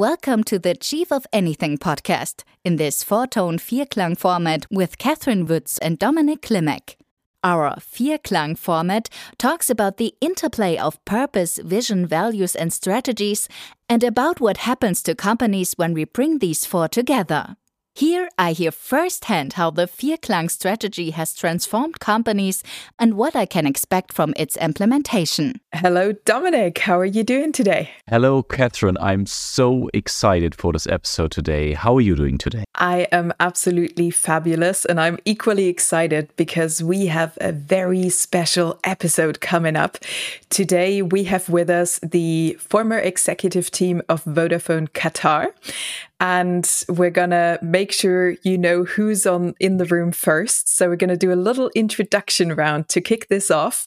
Welcome to the Chief of Anything podcast in this four tone Vierklang format with Catherine Woods and Dominic Klimek. Our Vierklang format talks about the interplay of purpose, vision, values, and strategies, and about what happens to companies when we bring these four together. Here I hear firsthand how the Vierklang strategy has transformed companies and what I can expect from its implementation. Hello, Dominic. How are you doing today? Hello, Catherine. I'm so excited for this episode today. How are you doing today? I am absolutely fabulous, and I'm equally excited because we have a very special episode coming up. Today, we have with us the former executive team of Vodafone Qatar and we're going to make sure you know who's on in the room first. So we're going to do a little introduction round to kick this off.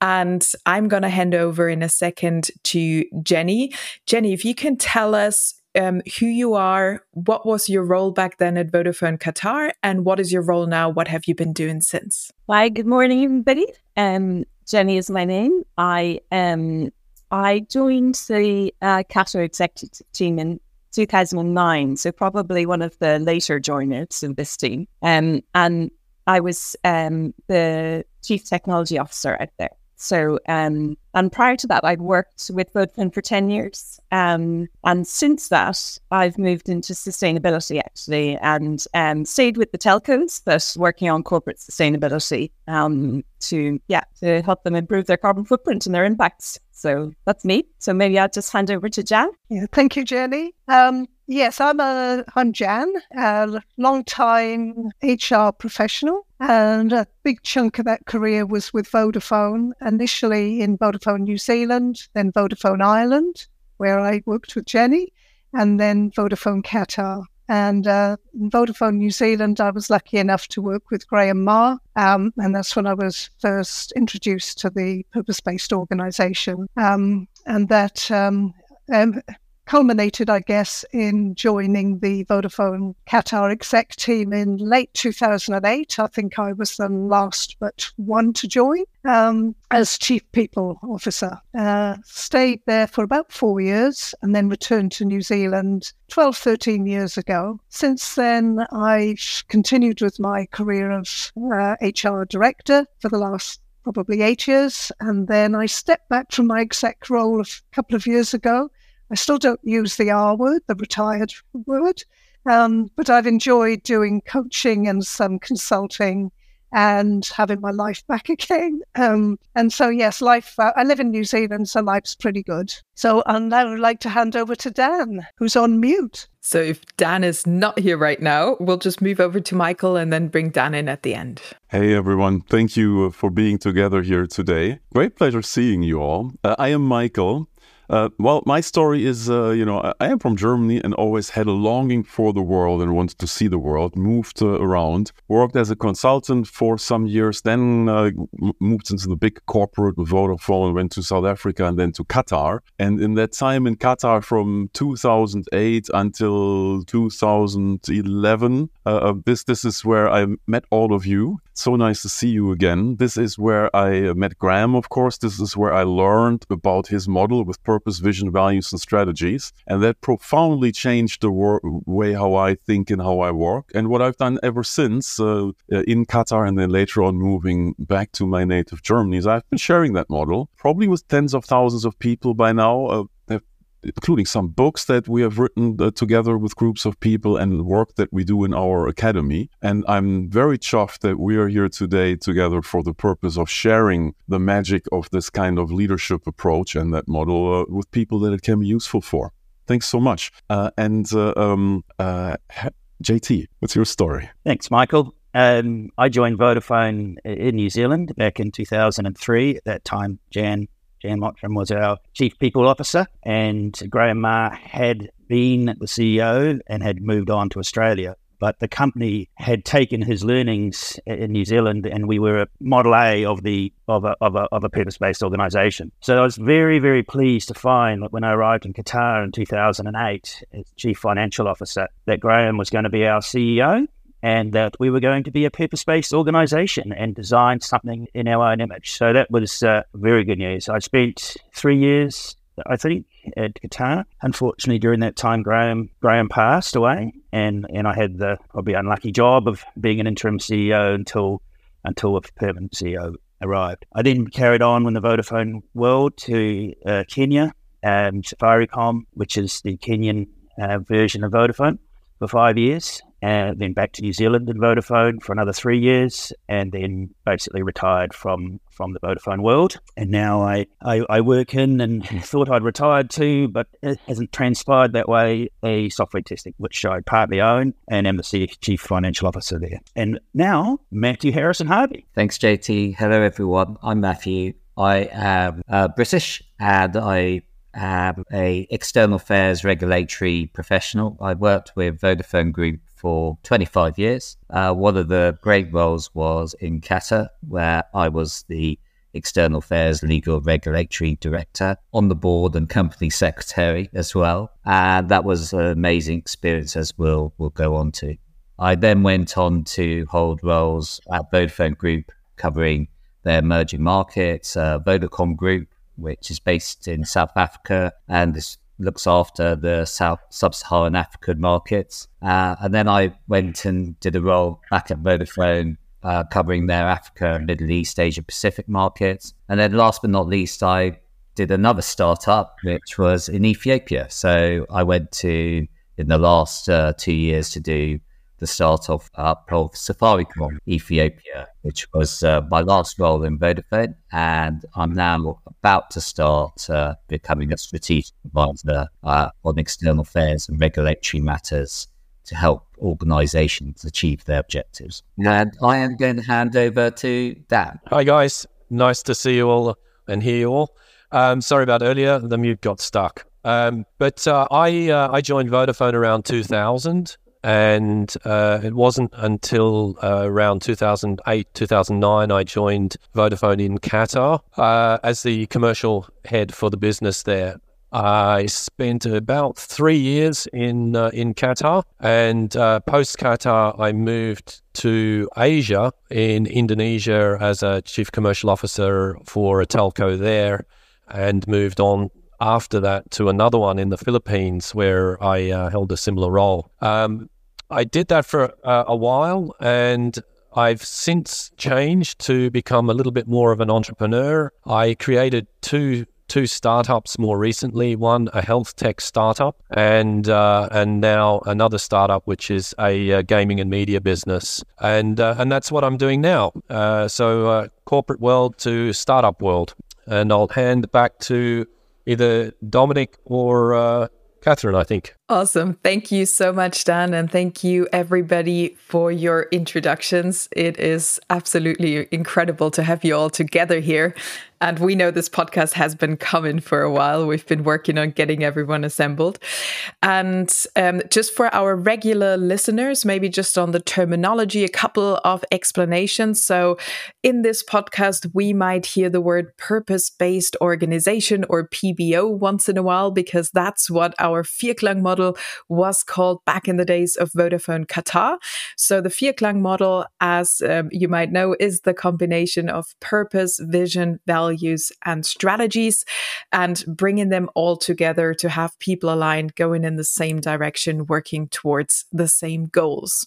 And I'm going to hand over in a second to Jenny. Jenny, if you can tell us um, who you are, what was your role back then at Vodafone Qatar, and what is your role now? What have you been doing since? Hi, good morning, everybody. Um, Jenny is my name. I um, I joined the uh, Qatar executive team in 2009, so probably one of the later joiners in this team. Um, and I was um, the chief technology officer out there. So, um, and prior to that, I'd worked with Vodafone for 10 years. Um, and since that, I've moved into sustainability actually and um, stayed with the telcos, but working on corporate sustainability um, to, yeah, to help them improve their carbon footprint and their impacts. So that's me. So maybe I'll just hand over to Jan. Yeah, thank you, Jenny. Um, yes, I'm a I'm Jan, a long time HR professional, and a big chunk of that career was with Vodafone. Initially in Vodafone New Zealand, then Vodafone Ireland, where I worked with Jenny, and then Vodafone Qatar. And uh, in Vodafone New Zealand, I was lucky enough to work with Graham Maher. Um, and that's when I was first introduced to the purpose based organization. Um, and that um, um culminated, I guess, in joining the Vodafone Qatar exec team in late 2008. I think I was the last but one to join um, as chief people officer. Uh, stayed there for about four years and then returned to New Zealand 12, 13 years ago. Since then, I've continued with my career of uh, HR director for the last probably eight years. And then I stepped back from my exec role a couple of years ago I still don't use the R word, the retired word, um, but I've enjoyed doing coaching and some consulting and having my life back again. Um, and so, yes, life, uh, I live in New Zealand, so life's pretty good. So I'd now like to hand over to Dan, who's on mute. So if Dan is not here right now, we'll just move over to Michael and then bring Dan in at the end. Hey everyone, thank you uh, for being together here today. Great pleasure seeing you all. Uh, I am Michael. Uh, well, my story is, uh, you know, I, am from Germany and always had a longing for the world and wanted to see the world. Moved uh, around, worked as a consultant for some years, then uh, moved into the big corporate with Vodafone, went to South Africa and then to Qatar. And in that time in Qatar from 2008 until 2011, uh, uh, this this is where I met all of you. So nice to see you again. This is where I met Graham, of course. This is where I learned about his model with purpose purpose, vision, values, and strategies. And that profoundly changed the wor- way how I think and how I work. And what I've done ever since uh, uh, in Qatar and then later on moving back to my native Germany is I've been sharing that model, probably with tens of thousands of people by now. Uh, including some books that we have written uh, together with groups of people and work that we do in our academy. And I'm very chuffed that we are here today together for the purpose of sharing the magic of this kind of leadership approach and that model uh, with people that it can be useful for. Thanks so much. Uh, and uh, um, uh, JT, what's your story? Thanks, Michael. Um, I joined Vodafone in New Zealand back in 2003. At that time, Jan Jan Mottram was our chief people officer, and Graham Maher had been the CEO and had moved on to Australia. But the company had taken his learnings in New Zealand, and we were a model A of the of a, of a, of a purpose-based organisation. So I was very very pleased to find that when I arrived in Qatar in 2008 as chief financial officer, that Graham was going to be our CEO and that we were going to be a purpose based organization and design something in our own image. So that was uh, very good news. I spent three years, I think, at Qatar. Unfortunately, during that time, Graham Graham passed away, and, and I had the probably unlucky job of being an interim CEO until until a permanent CEO arrived. I then carried on with the Vodafone world to uh, Kenya, um, Safaricom, which is the Kenyan uh, version of Vodafone, for five years and then back to New Zealand and Vodafone for another three years, and then basically retired from from the Vodafone world. And now I, I, I work in and thought I'd retired too, but it hasn't transpired that way. A software testing, which I partly own, and am the chief financial officer there. And now Matthew Harrison Harvey. Thanks, JT. Hello, everyone. I'm Matthew. I am uh, British, and I am a external affairs regulatory professional. I worked with Vodafone Group for 25 years. Uh, one of the great roles was in Qatar, where I was the External Affairs Legal Regulatory Director on the board and company secretary as well. And that was an amazing experience, as we'll, we'll go on to. I then went on to hold roles at Vodafone Group, covering their emerging markets, uh, Vodacom Group, which is based in South Africa, and this looks after the South Sub-Saharan African markets. Uh, and then I went and did a role back at Vodafone uh, covering their Africa, Middle East, Asia Pacific markets. And then last but not least, I did another startup, which was in Ethiopia. So I went to, in the last uh, two years, to do the start of, of Safaricom Ethiopia, which was uh, my last role in Vodafone. And I'm now about to start uh, becoming a strategic advisor uh, on external affairs and regulatory matters to help organizations achieve their objectives. And I am going to hand over to Dan. Hi, guys. Nice to see you all and hear you all. Um, sorry about earlier, the mute got stuck. Um, but uh, I uh, I joined Vodafone around 2000, and uh, it wasn't until uh, around 2008, 2009, I joined Vodafone in Qatar uh, as the commercial head for the business there. I spent about three years in uh, in Qatar, and uh, post Qatar, I moved to Asia in Indonesia as a chief commercial officer for a telco there, and moved on after that to another one in the Philippines where I uh, held a similar role. Um, I did that for uh, a while and I've since changed to become a little bit more of an entrepreneur. I created two two startups more recently. One a health tech startup, and uh, and now another startup which is a uh, gaming and media business. And uh, and that's what I'm doing now. Uh, so uh, corporate world to startup world. And I'll hand back to either Dominic or uh, Catherine, I think. Awesome. Thank you so much, Dan. And thank you, everybody, for your introductions. It is absolutely incredible to have you all together here. And we know this podcast has been coming for a while. We've been working on getting everyone assembled. And um, just for our regular listeners, maybe just on the terminology, a couple of explanations. So, in this podcast, we might hear the word purpose based organization or PBO once in a while, because that's what our Vierklang model was called back in the days of Vodafone Qatar. So, the Vierklang model, as um, you might know, is the combination of purpose, vision, values and strategies and bringing them all together to have people aligned going in the same direction, working towards the same goals.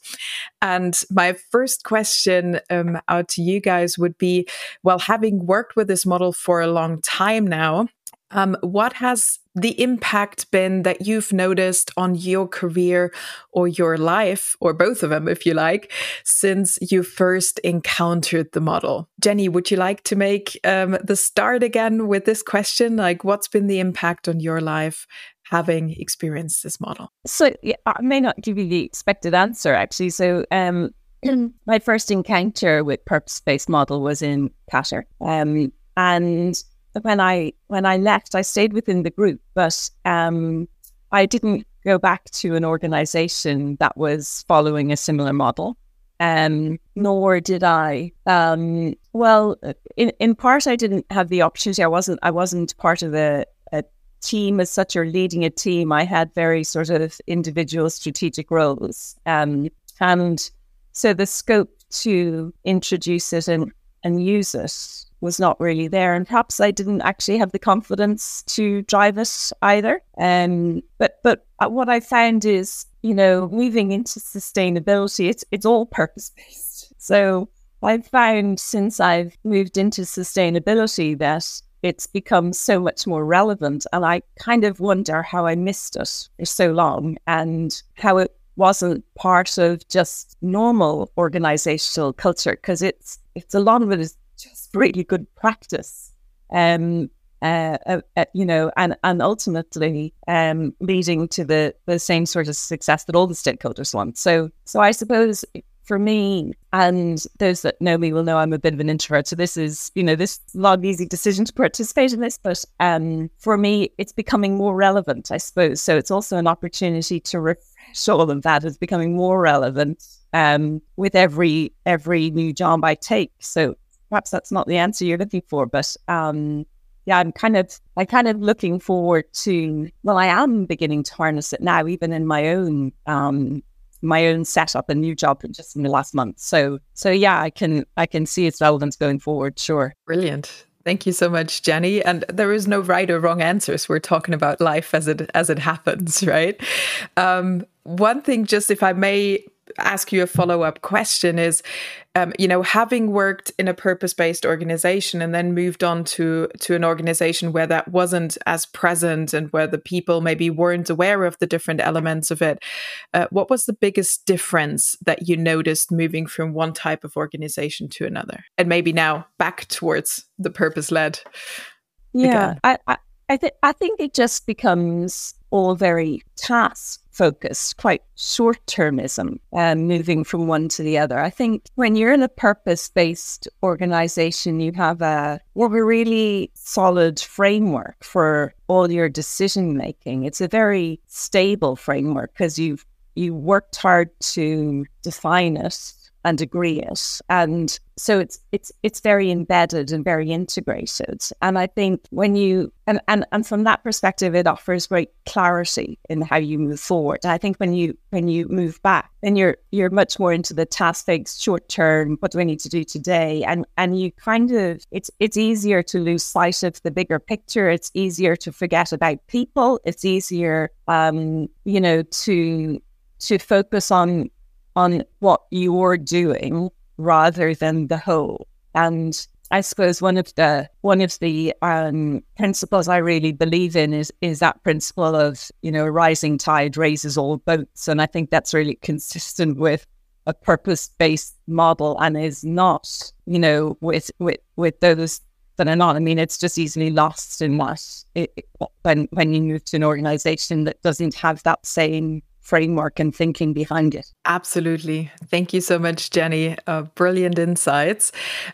And my first question um, out to you guys would be well, having worked with this model for a long time now, um, what has the impact been that you've noticed on your career or your life, or both of them, if you like, since you first encountered the model? Jenny, would you like to make um, the start again with this question? Like, what's been the impact on your life having experienced this model? So, yeah, I may not give you the expected answer, actually. So, um, my first encounter with purpose-based model was in Qatar, um, and when I when I left, I stayed within the group, but um, I didn't go back to an organization that was following a similar model. Um, nor did I. Um, well, in in part, I didn't have the opportunity. I wasn't. I wasn't part of a, a team as such or leading a team. I had very sort of individual strategic roles, um, and so the scope to introduce it and and use it was not really there. And perhaps I didn't actually have the confidence to drive it either. Um, but but uh, what I found is, you know, moving into sustainability, it's it's all purpose based. So I've found since I've moved into sustainability that it's become so much more relevant. And I kind of wonder how I missed it for so long and how it wasn't part of just normal organizational culture because it's it's a lot of it is just really good practice. Um, uh, uh, uh, you know, and and ultimately um, leading to the the same sort of success that all the stakeholders want. So, so I suppose for me, and those that know me will know I'm a bit of an introvert. So this is, you know, this not easy decision to participate in this, but um, for me, it's becoming more relevant, I suppose. So it's also an opportunity to refresh all of that. It's becoming more relevant um, with every every new job I take. So perhaps that's not the answer you're looking for, but um, yeah, I'm kind of I kind of looking forward to. Well, I am beginning to harness it now, even in my own um, my own setup and new job just in the last month. So so yeah, I can I can see its relevance going forward. Sure. Brilliant. Thank you so much, Jenny. And there is no right or wrong answers. We're talking about life as it as it happens, right? Um, one thing, just if I may ask you a follow up question is um, you know having worked in a purpose based organization and then moved on to to an organization where that wasn't as present and where the people maybe weren't aware of the different elements of it uh, what was the biggest difference that you noticed moving from one type of organization to another? And maybe now back towards the purpose led yeah I, I, I, th- I think it just becomes all very task focused, quite short termism, um, moving from one to the other. I think when you're in a purpose based organization, you have a, well, a really solid framework for all your decision making. It's a very stable framework because you've you worked hard to define it and agree it. And so it's it's it's very embedded and very integrated. And I think when you and, and and from that perspective it offers great clarity in how you move forward. I think when you when you move back, then you're you're much more into the task based short term, what do I need to do today? And and you kind of it's it's easier to lose sight of the bigger picture. It's easier to forget about people. It's easier um, you know, to to focus on on what you're doing rather than the whole. And I suppose one of the one of the um, principles I really believe in is is that principle of you know rising tide raises all boats, and I think that's really consistent with a purpose based model and is not you know with with with those that are not. I mean, it's just easily lost in what it, when when you move to an organization that doesn't have that same framework and thinking behind it. Absolutely. Thank you so much, Jenny. Uh, brilliant insights.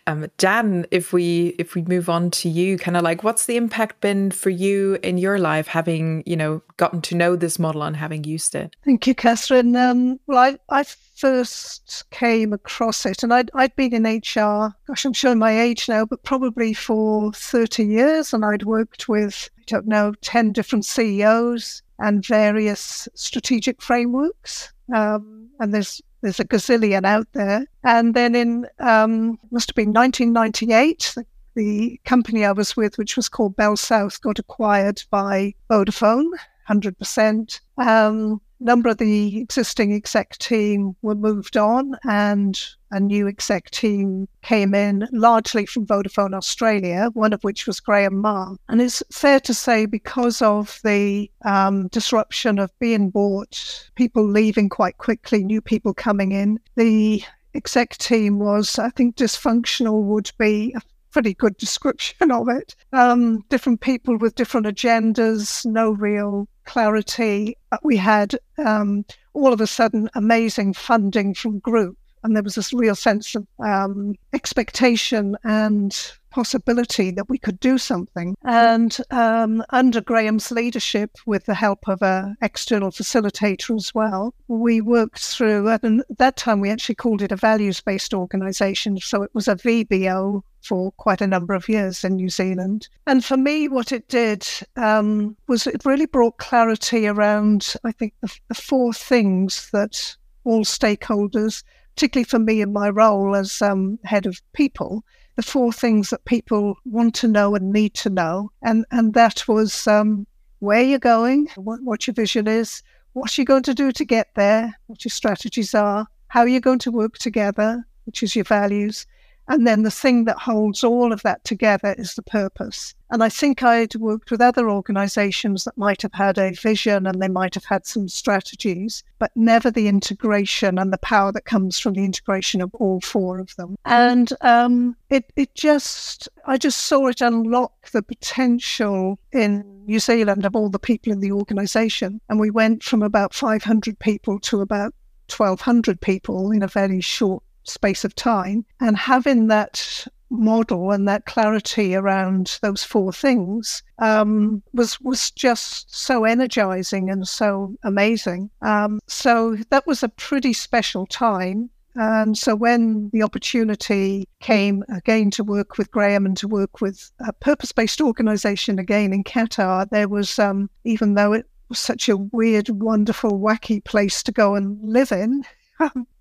Um, Jan, if we if we move on to you, kind of like what's the impact been for you in your life, having you know gotten to know this model and having used it? Thank you, Catherine. Um, well, I, I first came across it, and I'd, I'd been in HR, gosh, I'm showing my age now, but probably for 30 years, and I'd worked with, I don't know, 10 different CEOs and various strategic frameworks. Um, and there's there's a gazillion out there. And then in um, must have been 1998, the, the company I was with, which was called Bell South, got acquired by Vodafone, 100%. Um, number of the existing exec team were moved on and a new exec team came in largely from Vodafone Australia, one of which was Graham Maher. And it's fair to say because of the um, disruption of being bought, people leaving quite quickly, new people coming in, the exec team was, I think, dysfunctional would be a pretty good description of it. Um, different people with different agendas, no real clarity. We had um, all of a sudden amazing funding from group, and there was this real sense of um, expectation and possibility that we could do something. And um, under Graham's leadership, with the help of an external facilitator as well, we worked through, and at that time we actually called it a values based organization. So it was a VBO for quite a number of years in New Zealand. And for me, what it did um, was it really brought clarity around, I think, the, the four things that all stakeholders, particularly for me in my role as um, head of people, the four things that people want to know and need to know. And, and that was um, where you're going, what, what your vision is, what you're going to do to get there, what your strategies are, how you're going to work together, which is your values, and then the thing that holds all of that together is the purpose. And I think I'd worked with other organizations that might have had a vision and they might have had some strategies, but never the integration and the power that comes from the integration of all four of them. And um, it, it just, I just saw it unlock the potential in New Zealand of all the people in the organization. And we went from about 500 people to about 1,200 people in a very short space of time. And having that model and that clarity around those four things um, was was just so energizing and so amazing. Um, so that was a pretty special time. And so when the opportunity came again to work with Graham and to work with a purpose-based organization again in Qatar, there was um, even though it was such a weird, wonderful, wacky place to go and live in,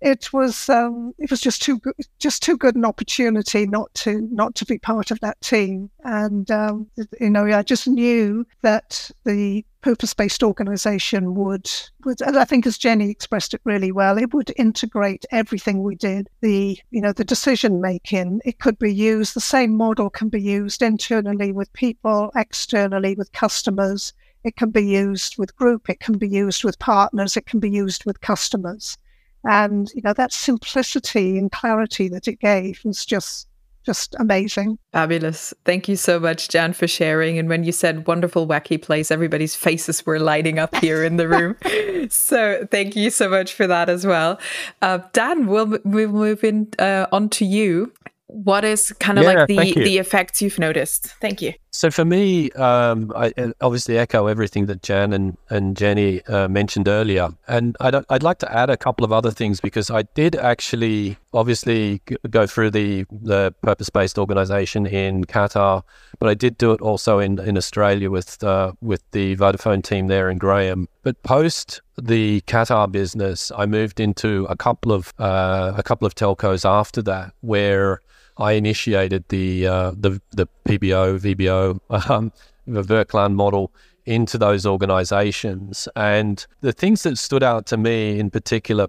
it was um, it was just too good, just too good an opportunity not to not to be part of that team. And um, you know, I just knew that the purpose-based organization would, would and I think as Jenny expressed it really well, it would integrate everything we did. The you know the decision making it could be used. The same model can be used internally with people, externally with customers. It can be used with group. It can be used with partners. It can be used with customers. And, you know, that simplicity and clarity that it gave was just just amazing. Fabulous. Thank you so much, Jan, for sharing. And when you said wonderful, wacky place, everybody's faces were lighting up here in the room. so thank you so much for that as well. Uh, Dan, we'll, we'll move in, uh, on to you what is kind of yeah, like the the effects you've noticed thank you so for me um, i obviously echo everything that jan and, and jenny uh, mentioned earlier. And I'd, I'd like to add a couple of other things because i did actually obviously go through the the purpose-based organization in qatar but i did do it also in, in australia with uh, with the vodafone team there in graham. But post the Qatar business, I moved into a couple of uh, a couple of telcos after that, where I initiated the uh, the the PBO VBO um, the Vierklang model into those organizations, and the things that stood out to me in particular.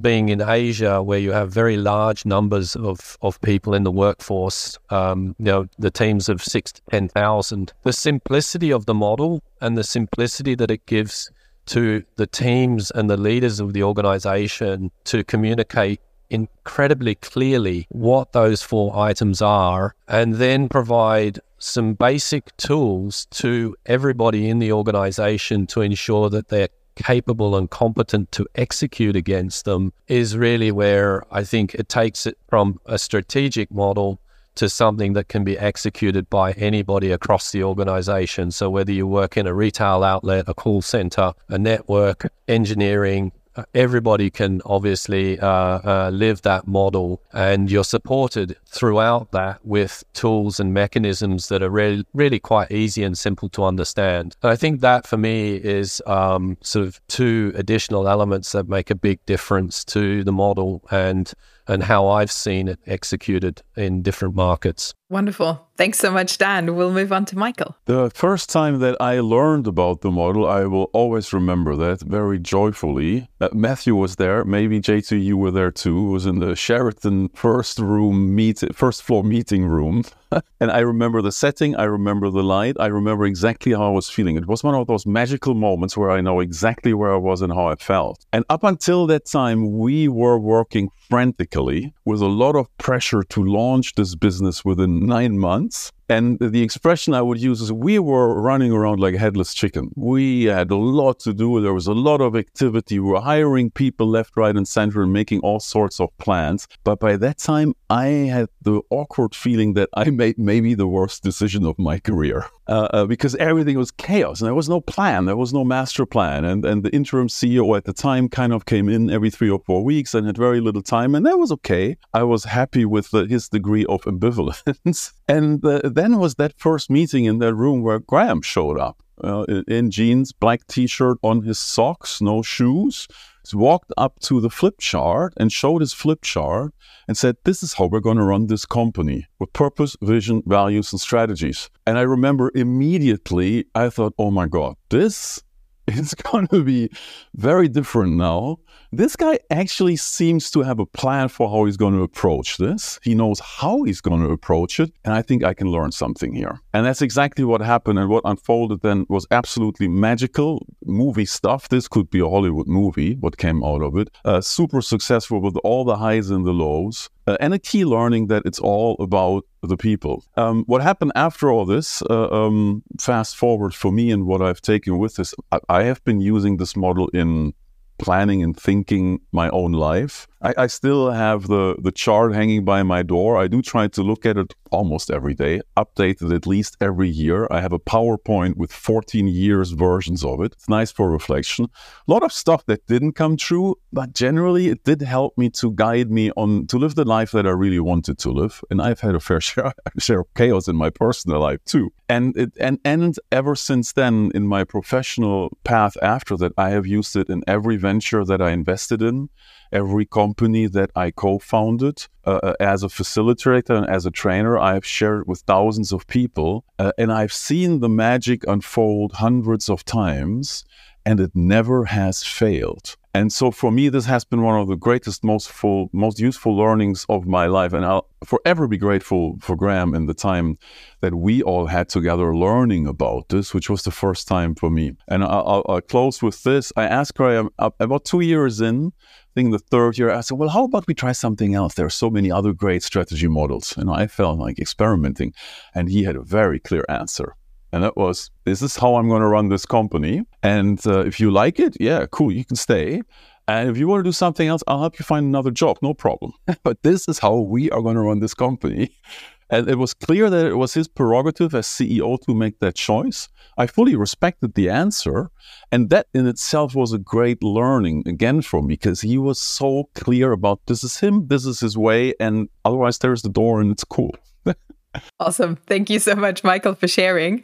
Being in Asia, where you have very large numbers of, of people in the workforce, um, you know, the teams of six to 10,000, the simplicity of the model and the simplicity that it gives to the teams and the leaders of the organization to communicate incredibly clearly what those four items are and then provide some basic tools to everybody in the organization to ensure that they're capable and competent to execute against them is really where I think it takes it from a strategic model to something that can be executed by anybody across the organization. So, whether you work in a retail outlet, a call center, a network, engineering, everybody can obviously uh, uh, live that model, and you're supported throughout that with tools and mechanisms that are really, really quite easy and simple to understand. And I think that for me is um, sort of two additional elements that make a big difference to the model and and how I've seen it executed in different markets. Wonderful. Thanks so much, Dan. We'll move on to Michael. The first time that I learned about the model, I will always remember that very joyfully. Uh, Matthew was there. Maybe JT, you were there too. It was in the Sheraton first room meet, first floor meeting room. and I remember the setting. I remember the light. I remember exactly how I was feeling. It was one of those magical moments where I know exactly where I was and how I felt. And up until that time, we were working frantically with a lot of pressure to launch this business within nine months. And the expression I would use is we were running around like headless chicken. We had a lot to do. There was a lot of activity. We were hiring people left, right, and center and making all sorts of plans. But by that time, I had the awkward feeling that I made maybe the worst decision of my career uh, uh, because everything was chaos and there was no plan. There was no master plan. And, and the interim CEO at the time kind of came in every three or four weeks and had very little time. And that was okay. I was happy with the, his degree of ambivalence. and uh, then was that first meeting in that room where Graham showed up. Uh, in jeans, black t-shirt on his socks, no shoes, walked up to the flip chart and showed his flip chart and said, This is how we're going to run this company with purpose, vision, values, and strategies. And I remember immediately, I thought, Oh my God, this is going to be very different now. This guy actually seems to have a plan for how he's going to approach this. He knows how he's going to approach it. And I think I can learn something here. And that's exactly what happened. And what unfolded then was absolutely magical movie stuff. This could be a Hollywood movie, what came out of it. Uh, super successful with all the highs and the lows. Uh, and a key learning that it's all about the people. Um, what happened after all this, uh, um, fast forward for me and what I've taken with this, I, I have been using this model in planning and thinking my own life. I, I, still have the, the chart hanging by my door. I do try to look at it almost every day, update it at least every year. I have a PowerPoint with 14 years versions of it. It's nice for reflection. A lot of stuff that didn't come true, but generally it did help me to guide me on to live the life that I really wanted to live. And I've had a fair share, share of chaos in my personal life too. And it and and ever since then in my professional path after that, I have used it in every venture that I invested in every company that I co-founded uh, uh, as a facilitator and as a trainer. I have shared with thousands of people, uh, and I've seen the magic unfold hundreds of times, and it never has failed. And so for me, this has been one of the greatest, most full, most useful learnings of my life. And I'll forever be grateful for Graham and the time that we all had together learning about this, which was the first time for me. And I'll, I'll close with this. I asked Graham about two years in, think the third year, I said, well, how about we try something else? There are so many other great strategy models. And I felt like experimenting. And he had a very clear answer. And that was, this is how I'm going to run this company. And uh, if you like it, yeah, cool, you can stay. And if you want to do something else, I'll help you find another job, no problem. but this is how we are going to run this company. And it was clear that it was his prerogative as CEO to make that choice. I fully respected the answer. And that in itself was a great learning again for me because he was so clear about this is him, this is his way. And otherwise, there's the door and it's cool. Awesome. Thank you so much, Michael, for sharing.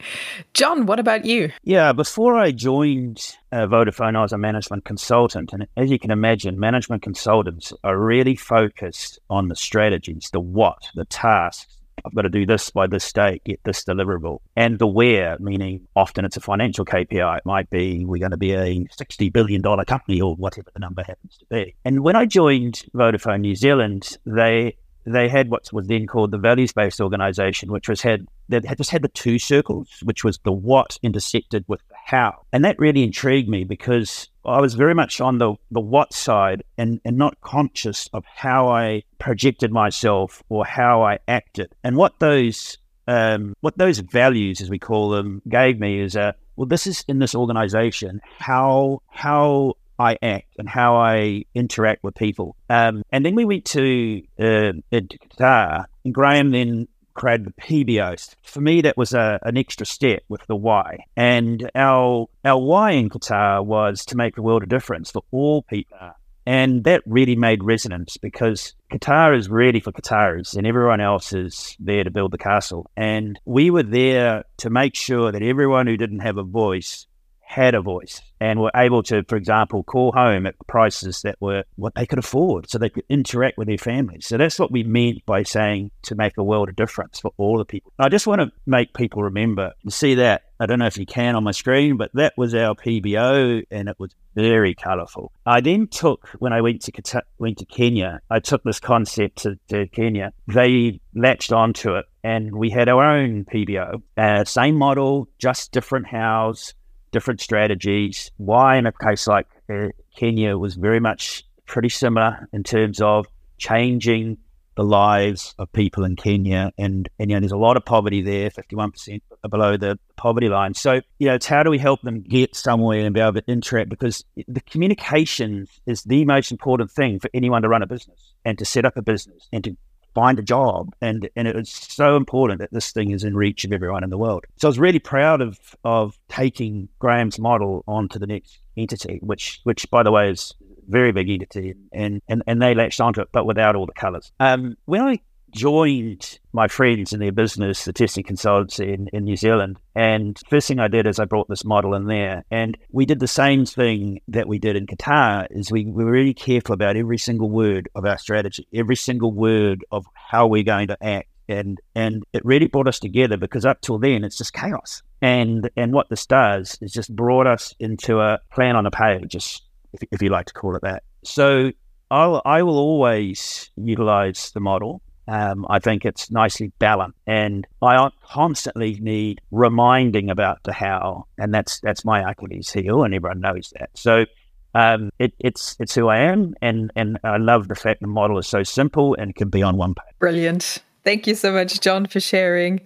John, what about you? Yeah, before I joined uh, Vodafone, I was a management consultant. And as you can imagine, management consultants are really focused on the strategies, the what, the tasks. I've got to do this by this date, get this deliverable. And the where, meaning often it's a financial KPI. It might be we're going to be a $60 billion company or whatever the number happens to be. And when I joined Vodafone New Zealand, they they had what was then called the values based organization, which was had that had just had the two circles, which was the what intersected with the how. And that really intrigued me because I was very much on the, the what side and, and not conscious of how I projected myself or how I acted. And what those um, what those values, as we call them, gave me is a well, this is in this organization how how I act and how I interact with people. Um, and then we went to, uh, Qatar, and Graham then created the PBO. For me, that was a, an extra step with the why. And our our why in Qatar was to make the world a difference for all people. And that really made resonance because Qatar is really for Qataris and everyone else is there to build the castle. And we were there to make sure that everyone who didn't have a voice had a voice and were able to, for example, call home at prices that were what they could afford so they could interact with their families. So that's what we meant by saying to make a world of difference for all the people. I just want to make people remember and see that. I don't know if you can on my screen, but that was our PBO and it was very colourful. I then took, when I went to, went to Kenya, I took this concept to, to Kenya. They latched onto it and we had our own PBO. Uh, same model, just different house different strategies. Why, in a case like uh, Kenya, was very much pretty similar in terms of changing the lives of people in Kenya. And, and you know, there's a lot of poverty there, 51% below the poverty line. So, you know, it's how do we help them get somewhere and be able to interact? Because the communication is the most important thing for anyone to run a business and to set up a business and to find a job. And and it's so important that this thing is in reach of everyone in the world. So I was really proud of of taking Graham's model onto the next entity, which which by the way is very big entity and and, and they latched onto it, but without all the colours. Um, when I joined my friends in their business, the testing consultancy in, in New Zealand. And first thing I did is I brought this model in there. And we did the same thing that we did in Qatar is we, we were really careful about every single word of our strategy, every single word of how we're going to act. And and it really brought us together because up till then it's just chaos. And and what this does is just brought us into a plan on a page, just if, if you like to call it that. So I'll, I will always utilize the model um, I think it's nicely balanced, and I constantly need reminding about the how, and that's that's my Achilles heel, and everyone knows that. So um, it, it's it's who I am, and and I love the fact the model is so simple and can be on one page. Brilliant. Thank you so much, John, for sharing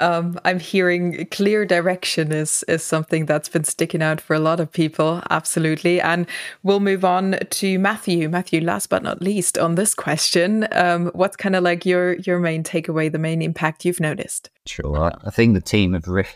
um, I'm hearing clear direction is is something that's been sticking out for a lot of people, absolutely. And we'll move on to Matthew. Matthew, last but not least, on this question, um, what's kind of like your your main takeaway, the main impact you've noticed? Sure, I think the team have re-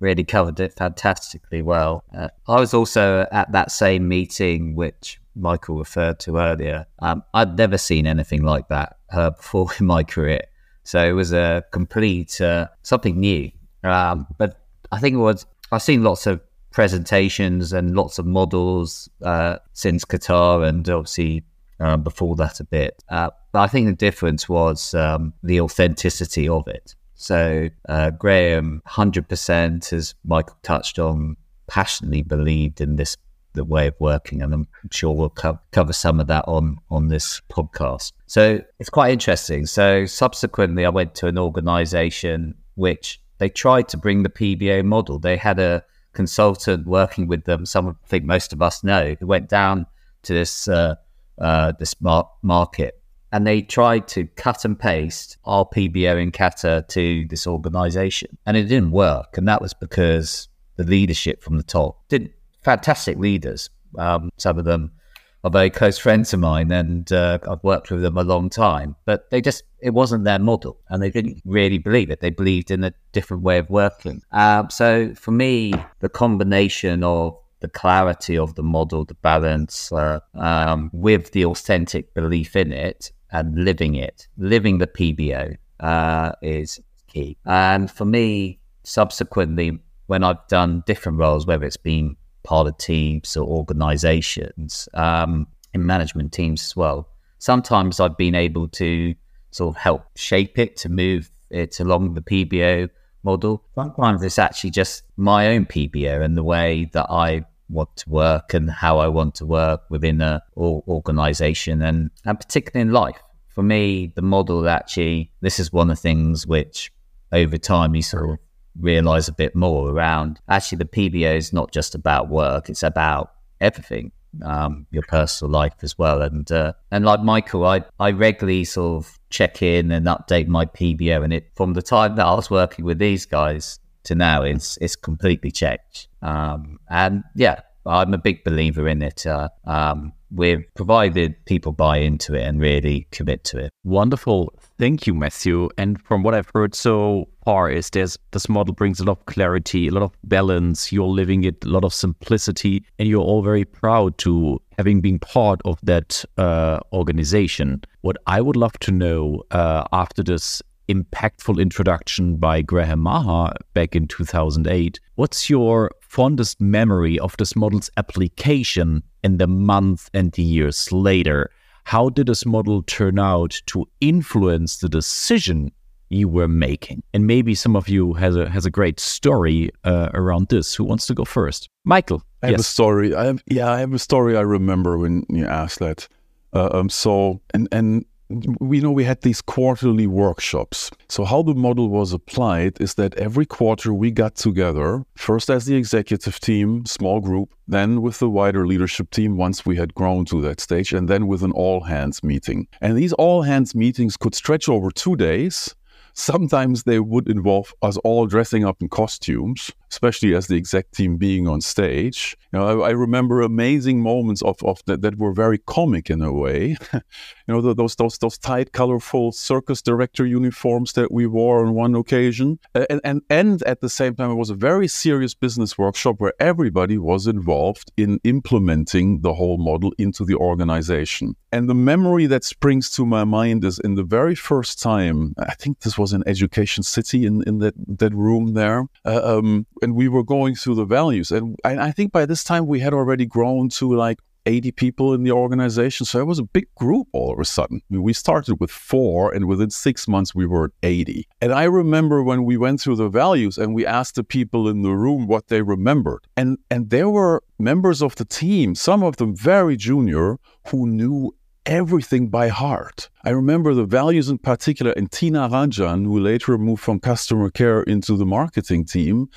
really covered it fantastically well. Uh, I was also at that same meeting which Michael referred to earlier. Um, I'd never seen anything like that uh, before in my career. So it was a complete uh, something new. Um, but I think it was. I've seen lots of presentations and lots of models uh, since Qatar, and obviously uh, before that a bit. Uh, but I think the difference was um, the authenticity of it. So uh, Graham, hundred percent, as Michael touched on, passionately believed in this the way of working, and I'm sure we'll co- cover some of that on on this podcast. So it's quite interesting. So subsequently, I went to an organisation which they tried to bring the PBO model. They had a consultant working with them. Some I think most of us know who went down to this uh, uh, this mar- market. And they tried to cut and paste our PBO in Qatar to this organization. And it didn't work. And that was because the leadership from the top didn't fantastic leaders. Um, some of them are very close friends of mine, and uh, I've worked with them a long time. But they just it wasn't their model, and they didn't really believe it. They believed in a different way of working. Um, so for me, the combination of the clarity of the model, the balance, uh, um, with the authentic belief in it and living it, living the PBO uh, is key. And for me, subsequently, when I've done different roles, whether it's been part of teams or organizations, um, in management teams as well. Sometimes I've been able to sort of help shape it to move it along the PBO model. Sometimes it's actually just my own PBO and the way that I want to work and how I want to work within a organization and, and particularly in life. For me, the model actually, this is one of the things which over time you sort of realize a bit more around actually the PBO is not just about work, it's about everything. Um, your personal life as well, and uh, and like Michael, I I regularly sort of check in and update my PBO, and it from the time that I was working with these guys to now, it's it's completely changed. Um, and yeah, I'm a big believer in it. Uh, um, we've provided people buy into it and really commit to it. Wonderful. Thank you, Matthew. And from what I've heard so far is there's this model brings a lot of clarity, a lot of balance. You're living it, a lot of simplicity, and you're all very proud to having been part of that uh, organization. What I would love to know uh, after this impactful introduction by Graham Maher back in 2008. What's your fondest memory of this model's application in the month and the years later? How did this model turn out to influence the decision you were making? And maybe some of you has a has a great story uh, around this. Who wants to go first? Michael. I have a story. I have yeah, I have a story I remember when you asked that. Uh, um, so and and we know we had these quarterly workshops. So, how the model was applied is that every quarter we got together, first as the executive team, small group, then with the wider leadership team once we had grown to that stage, and then with an all hands meeting. And these all hands meetings could stretch over two days. Sometimes they would involve us all dressing up in costumes. Especially as the exec team being on stage. You know, I, I remember amazing moments of, of that, that were very comic in a way. you know, those those those tight, colorful circus director uniforms that we wore on one occasion, and and and at the same time, it was a very serious business workshop where everybody was involved in implementing the whole model into the organization. And the memory that springs to my mind is in the very first time, I think this was in Education City in, in that, that room there. Uh, um, and we were going through the values. And I, think by this time we had already grown to like 80 people in the organization. So it was a big group all of a sudden. I mean, we started with four, and within six months, we were at 80. And I remember when we went through the values and we asked the people in the room what they remembered. And, and there were members of the team, some of them very junior, who knew everything by heart. I remember the values in particular, and Tina Ranjan, who later moved from customer care into the marketing team,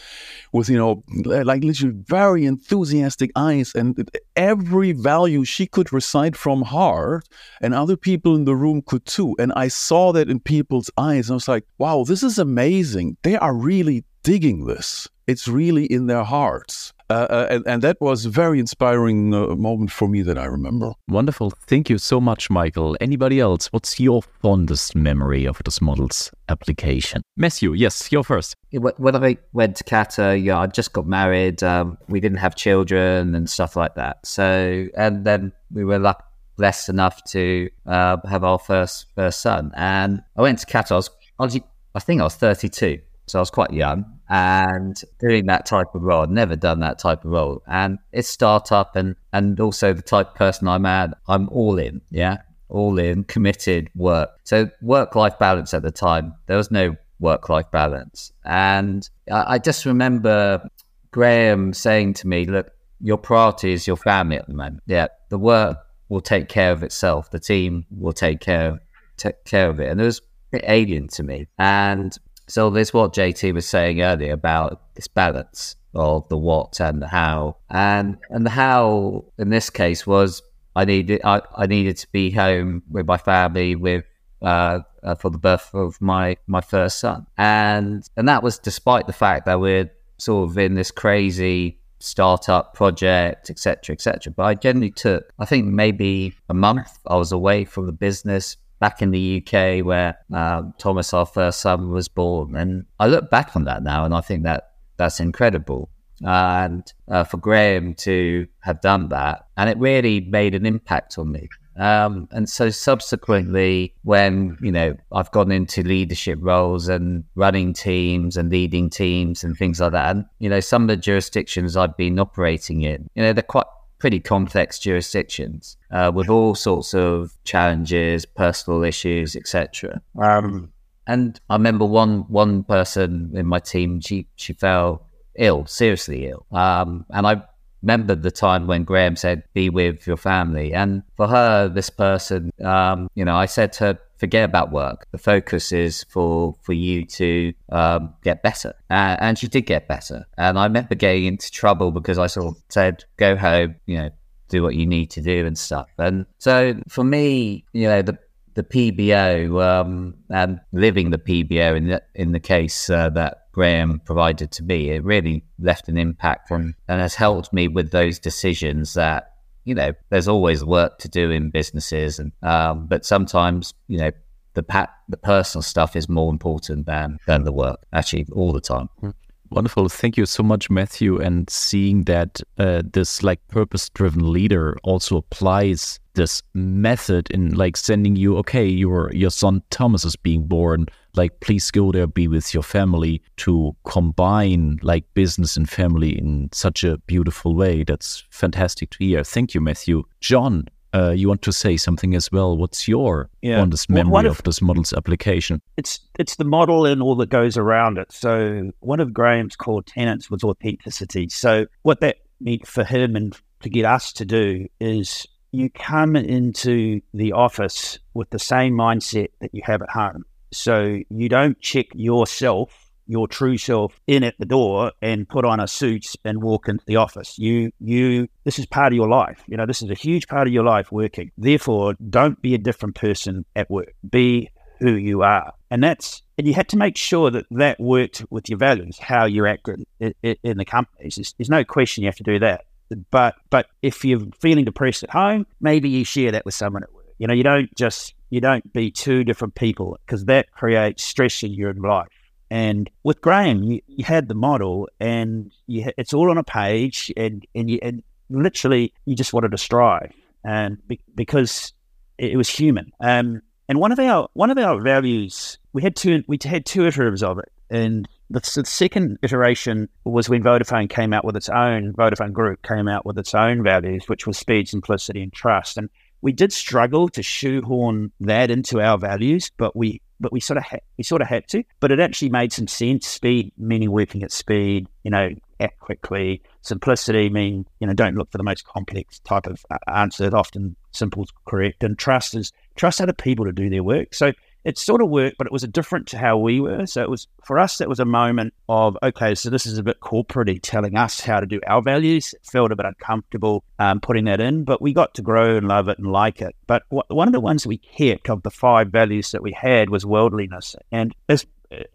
with, you know, like literally very enthusiastic eyes, and every value she could recite from heart, and other people in the room could too. And I saw that in people's eyes. I was like, wow, this is amazing. They are really digging this. It's really in their hearts. Uh, uh, and, and, that was a very inspiring uh, moment for me that I remember. Wonderful. Thank you so much, Michael. Anybody else? What's your fondest memory of this model's application? Matthew, yes, you're first. When I went to Qatar, yeah, I just got married. Um, we didn't have children and stuff like that. So, and then we were lucky blessed enough to uh, have our first first son. And I went to Qatar. I was, I, was, I think I was 32, so I was quite young and doing that type of role. I'd never done that type of role. And it's startup and and also the type of person I'm at, I'm all in, yeah. All in, committed work. So work life balance at the time, there was no work life balance. And I, I just remember Graham saying to me, look, your priority is your family at the moment. Yeah. The work will take care of itself. The team will take care take care of it. And it was a bit alien to me. And so there's what JT was saying earlier about this balance of the what and the how, and and the how in this case was I needed I, I needed to be home with my family with uh, uh, for the birth of my my first son, and and that was despite the fact that we're sort of in this crazy startup project, etc., etc. But I generally took I think maybe a month I was away from the business back in the UK where uh, Thomas, our first son, was born. And I look back on that now and I think that that's incredible. and uh, for Graham to have done that, and it really made an impact on me. Um, and so subsequently, when you know I've gone into leadership roles and running teams and leading teams and things like that, and you know some of the jurisdictions I've been operating in, you know they're quite pretty complex jurisdictions uh, with all sorts of challenges, personal issues, etc. Um, and I remember one one person in my team she she fell ill, seriously ill, um, and I remember the time when Graham said, "Be with your family," and for her, this person, um, you know, I said to her, forget about work. The focus is for for you to um, get better, uh, and she did get better. And I remember getting into trouble because I sort of said, "Go home, you know, do what you need to do and stuff." And so for me, you know, the the PBO um, and living the PBO in the in the case uh, that Graham provided to me, it really left an impact and, and has helped me with those decisions that you know, there's always work to do in businesses, and um, but sometimes you know the pat the personal stuff is more important than than the work. Actually, all the time. Hmm. Wonderful. Thank you so much, Matthew. And seeing that uh, this like purpose driven leader also applies this method in like sending you, okay, your your son Thomas is being born. Like, please go there, be with your family to combine like business and family in such a beautiful way. That's fantastic to hear. Thank you, Matthew. John, uh, you want to say something as well. What's your yeah. fondest memory of, of this model's application? It's it's the model and all that goes around it. So one of Graham's core tenets was authenticity. So what that meant for him and to get us to do is you come into the office with the same mindset that you have at home. So you don't check yourself your true self in at the door and put on a suit and walk into the office. You, you, this is part of your life. You know, this is a huge part of your life working. Therefore, don't be a different person at work. Be who you are. and that's and you had to make sure that that worked with your values, how you act in, in, the companies. There's, there's no question you have to do that. But but if you're feeling depressed at home, maybe you share that with someone at work. You know, you don't just you don't be two different people because that creates stress in your life. And with Graham, you, you had the model, and you, it's all on a page, and and you and literally you just wanted to strive, and be, because it, it was human. Um, and one of our one of our values, we had two we had two iterations of it, and the, the, second iteration was when Vodafone came out with its own Vodafone Group came out with its own values, which was speed, simplicity, and trust. And we did struggle to shoehorn that into our values, but we but we sort of ha- we sort of had to. But it actually made some sense. Speed meaning working at speed, you know, act quickly. Simplicity mean you know don't look for the most complex type of uh, answer. Often simple is correct, and trust is trust other people to do their work. So it sort of worked, but it was a different to how we were. So it was for us, that was a moment of okay, so this is a bit corporate telling us how to do our values. It felt a bit uncomfortable um, putting that in, but we got to grow and love it and like it. But one of the ones we kept of the five values that we had was worldliness, and as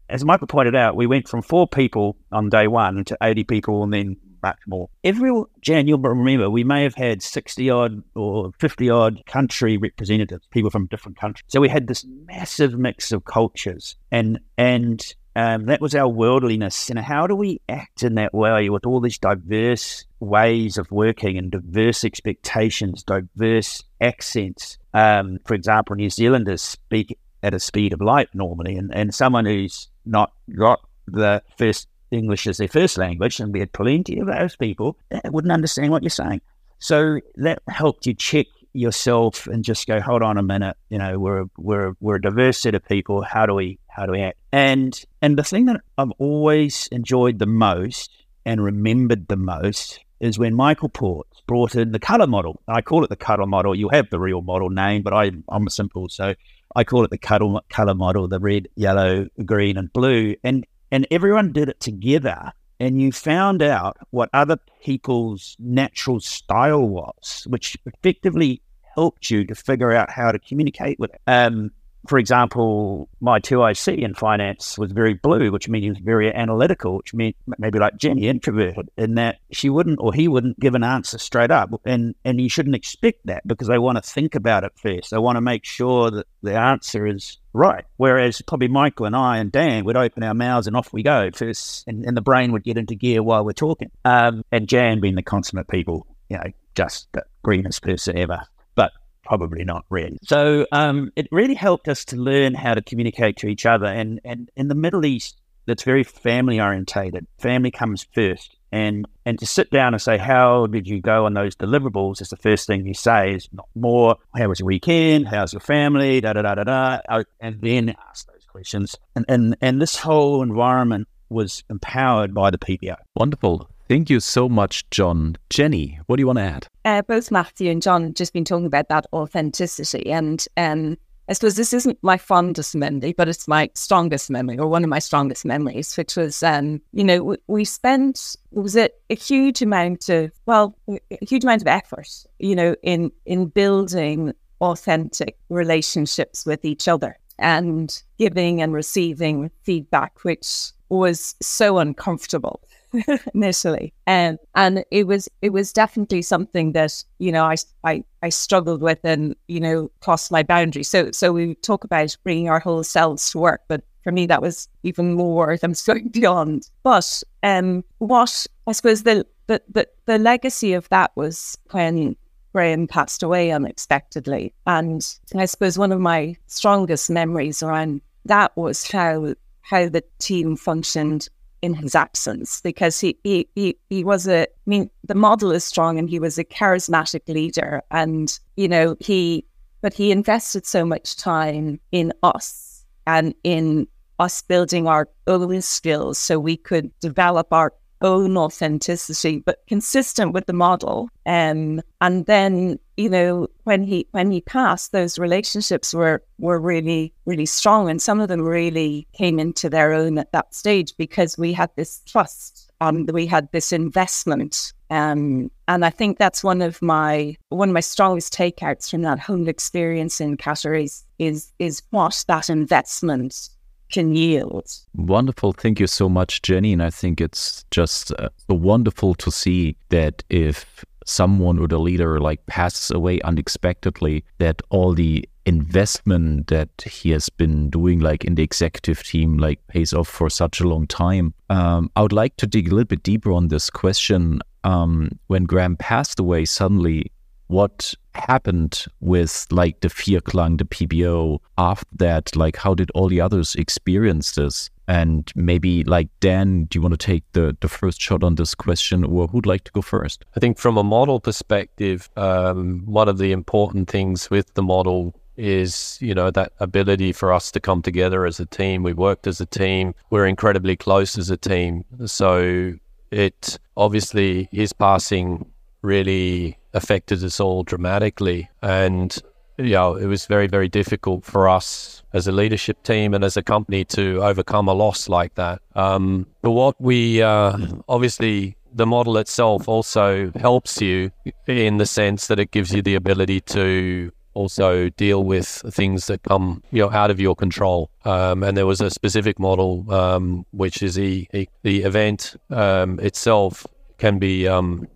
as Michael pointed out, we went from four people on day one to 80 people and then much more. Every Jan, you'll remember we may have had sixty odd or fifty odd country representatives, people from different countries. So we had this massive mix of cultures, and and um, that was our worldliness. And how do we act in that way with all these diverse ways of working and diverse expectations, diverse accents? Um, for example, New Zealanders speak at a speed of light normally, and, and someone who's not got the first English as their first language, and we had plenty of those people that wouldn't understand what you're saying. So that helped you check yourself and just go, hold on a minute, you know, we're we're we're a diverse set of people. How do we how do we act? And and the thing that I've always enjoyed the most and remembered the most is when Michael Portz brought in the color model. I call it the color model. You have the real model name, but I I'm simple, so I call it the color color model, the red, yellow, green, and blue. And and everyone did it together and you found out what other people's natural style was, which effectively helped you to figure out how to communicate with it. Um, for example, my 2IC in finance was very blue, which means very analytical, which meant maybe like Jenny, introverted, in that she wouldn't or he wouldn't give an answer straight up. And and you shouldn't expect that because they want to think about it first. They want to make sure that the answer is right. Whereas probably Michael and I and Dan would open our mouths and off we go first, and, and the brain would get into gear while we're talking. Um, and Jan being the consummate people, you know, just the greenest person ever but probably not red. So um, it really helped us to learn how to communicate to each other. And, and in the Middle East, that's very family orientated. Family comes first. And and to sit down and say, How did you go on those deliverables? Is the first thing you say is not more, how was your weekend? How's your family? Da da da da da. And then ask those questions. And and and this whole environment was empowered by the PBO. Wonderful. Thank you so much, John. Jenny, what do you want to add? Uh, both Matthew and John just been talking about that authenticity, and um, I suppose this isn't my fondest memory, but it's my strongest memory, or one of my strongest memories, which was, um, you know, we, we spent was it a huge amount of well, a huge amount of effort, you know, in in building authentic relationships with each other and giving and receiving feedback, which was so uncomfortable initially. Um, and it was it was definitely something that you know I, I I struggled with and you know crossed my boundaries. So so we talk about bringing our whole selves to work, but for me that was even more than going beyond. But um, what I suppose the the the, the legacy of that was when Graham passed away unexpectedly, and I suppose one of my strongest memories around that was how how the team functioned in his absence because he, he, he, he was a, I mean, the model is strong and he was a charismatic leader. And, you know, he, but he invested so much time in us and in us building our own skills so we could develop our own authenticity, but consistent with the model. Um, and then, you know, when he when he passed, those relationships were were really really strong, and some of them really came into their own at that stage because we had this trust, and we had this investment. Um, and I think that's one of my one of my strongest takeouts from that whole experience in Qatar is is is what that investment can yield. Wonderful. Thank you so much, Jenny. And I think it's just uh, wonderful to see that if someone or the leader like passes away unexpectedly, that all the investment that he has been doing like in the executive team like pays off for such a long time um, i would like to dig a little bit deeper on this question um, when graham passed away suddenly what happened with like the fear Vierklang, the PBO after that? Like, how did all the others experience this? And maybe like Dan, do you want to take the, the first shot on this question or who'd like to go first? I think from a model perspective, um, one of the important things with the model is you know that ability for us to come together as a team we worked as a team we're incredibly close as a team so it obviously his passing really affected us all dramatically. And, you know, it was very, very difficult for us as a leadership team and as a company to overcome a loss like that. Um, but what we uh, obviously, the model itself also helps you in the sense that it gives you the ability to also deal with things that come you know out of your control. Um, and there was a specific model um, which is the the event um, itself can be um,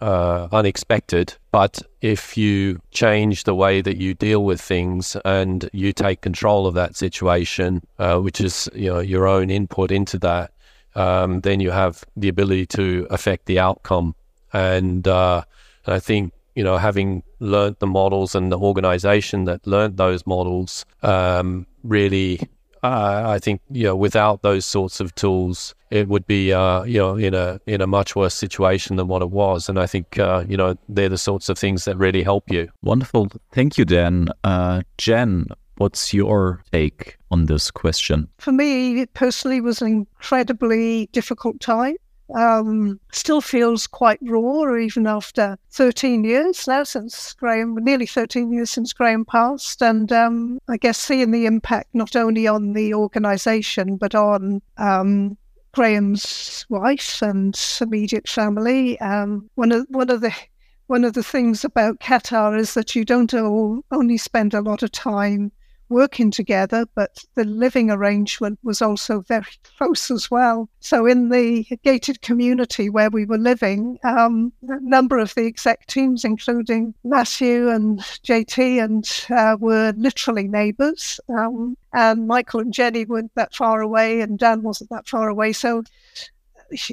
uh, unexpected. But if you change the way that you deal with things and you take control of that situation, uh, which is you know your own input into that, um, then you have the ability to affect the outcome. And, uh, I think you know having learned the models and the organization that learned those models um, really uh, I think you know without those sorts of tools, it would be uh, you know in a in a much worse situation than what it was. And I think uh, you know they're the sorts of things that really help you. Wonderful, thank you, Dan. Uh, Jen, what's your take on this question? For me, it personally was an incredibly difficult time um, still feels quite raw, even after 13 years now since Graham, nearly 13 years since Graham passed. And um, I guess seeing the impact not only on the organisation, but on um, Graham's wife and immediate family. Um, one of one of the one of the things about Qatar is that you don't all, only spend a lot of time working together, but the living arrangement was also very close as well. So, in the gated community where we were living, um, a number of the exec teams, including Matthew and JT, and uh, were literally neighbours. Um, and Michael and Jenny weren't that far away, and Dan wasn't that far away. So,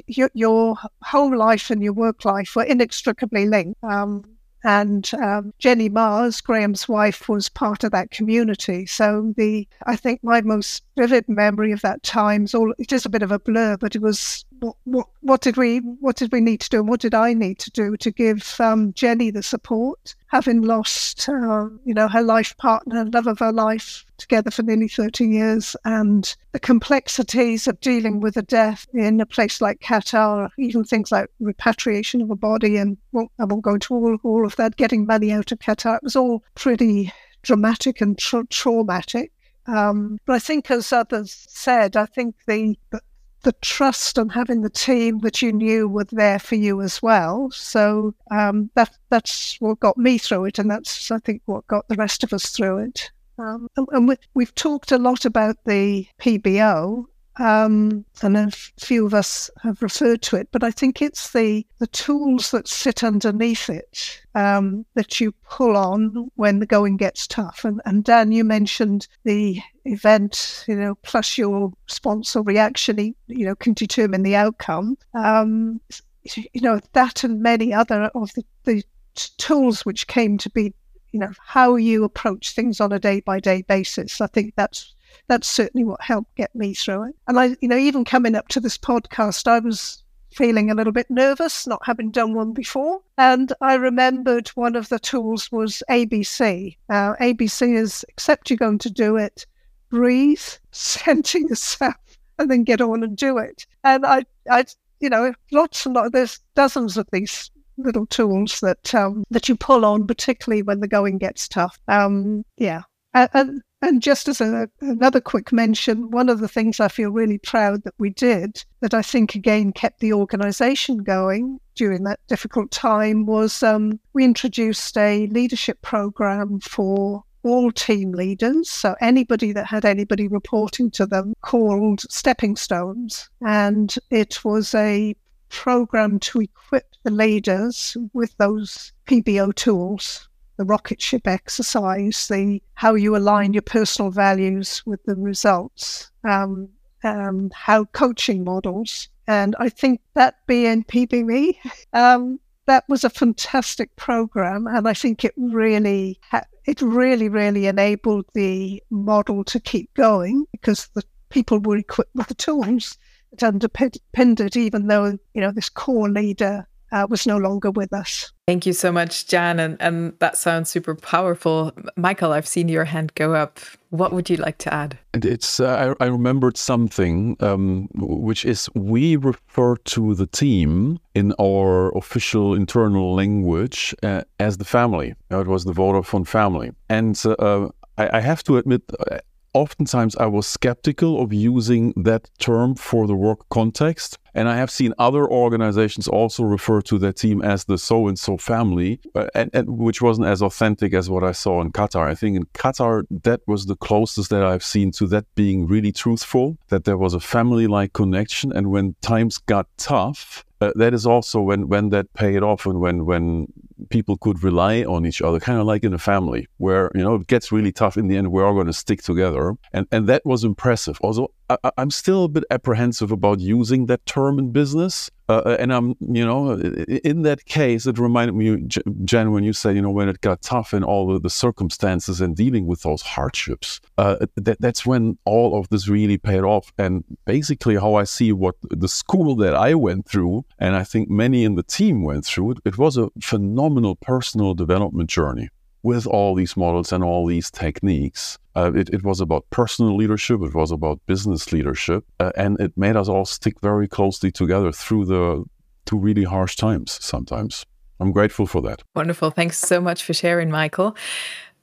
your, home life and your work life were inextricably linked. Um, and um, Jenny Mars, Graham's wife, was part of that community. So the I think my most vivid memory of that time is all it is a bit of a blur, but it was what, what, did we what did we need to do and what did I need to do to give um, Jenny the support, having lost uh, you know her life partner, love of her life, together for nearly 30 years, and the complexities of dealing with a death in a place like Qatar, even things like repatriation of a body, and well, I won't go into all, all of that, getting money out of Qatar, it was all pretty dramatic and tra- traumatic. Um, but I think, as others said, I think the, the trust and having the team that you knew were there for you as well. So um, that that's what got me through it, and that's I think what got the rest of us through it. Um, and, and we, have talked a lot about the PBO, um, and a few of us have referred to it, but I think it's the, the tools that sit underneath it um, that you pull on when the going gets tough. And, and Dan, you mentioned the event, you know, plus your sponsor reaction, you know, can determine the outcome. Um, you know, that and many other of the, the tools which came to be you know how you approach things on a day by day basis. I think that's that's certainly what helped get me through it. And I, you know, even coming up to this podcast, I was feeling a little bit nervous, not having done one before. And I remembered one of the tools was ABC. Uh, ABC is accept you're going to do it, breathe, center yourself, and then get on and do it. And I, I, you know, lots and lots. There's dozens of these little tools that um, that you pull on, particularly when the going gets tough. Um, yeah, and, and just as a, another quick mention, one of the things I feel really proud that we did, that I think again kept the organisation going during that difficult time, was um, we introduced a leadership program for all team leaders. So anybody that had anybody reporting to them called stepping stones. And it was a program to equip the leaders with those PBO tools, the rocket ship exercise, the how you align your personal values with the results, um, um, how coaching models. And I think that being um, that was a fantastic program, and I think it really, ha- it really, really enabled the model to keep going because the people were equipped with the tools that underpinned it, even though you know this core leader uh, was no longer with us. Thank you so much, Jan. And, and that sounds super powerful. Michael, I've seen your hand go up. What would you like to add? And it's uh, I, I, remembered something, um, which is we refer to the team in our official internal language uh, as the family. it was the Vodafone family, and uh, I, I, have to admit, uh, oftentimes I was skeptical of using that term for the work context. And I have seen other organizations also refer to their team as the so and so family, uh, and, and, which wasn't as authentic as what I saw in Qatar. I think in Qatar, that was the closest that I've seen to that being really truthful, that there was a family like connection. And when times got tough, uh, that is also when when that paid off and when when people could rely on each other, kind of like in a family, where you know it gets really tough. In the end, we're all going to stick together, and and that was impressive. Also, I, I'm still a bit apprehensive about using that term in business uh, uh, and I'm, you know, in that case, it reminded me, Jen, when you said, you know, when it got tough and all of the circumstances and dealing with those hardships, uh, that, that's when all of this really paid off. And basically, how I see what the school that I went through, and I think many in the team went through, it, it was a phenomenal personal development journey with all these models and all these techniques. Uh, it, it, was about personal leadership, it was about business leadership, uh, and it made us all stick very closely together through the two really harsh times sometimes. I'm grateful for that. Wonderful. Thanks so much for sharing, Michael.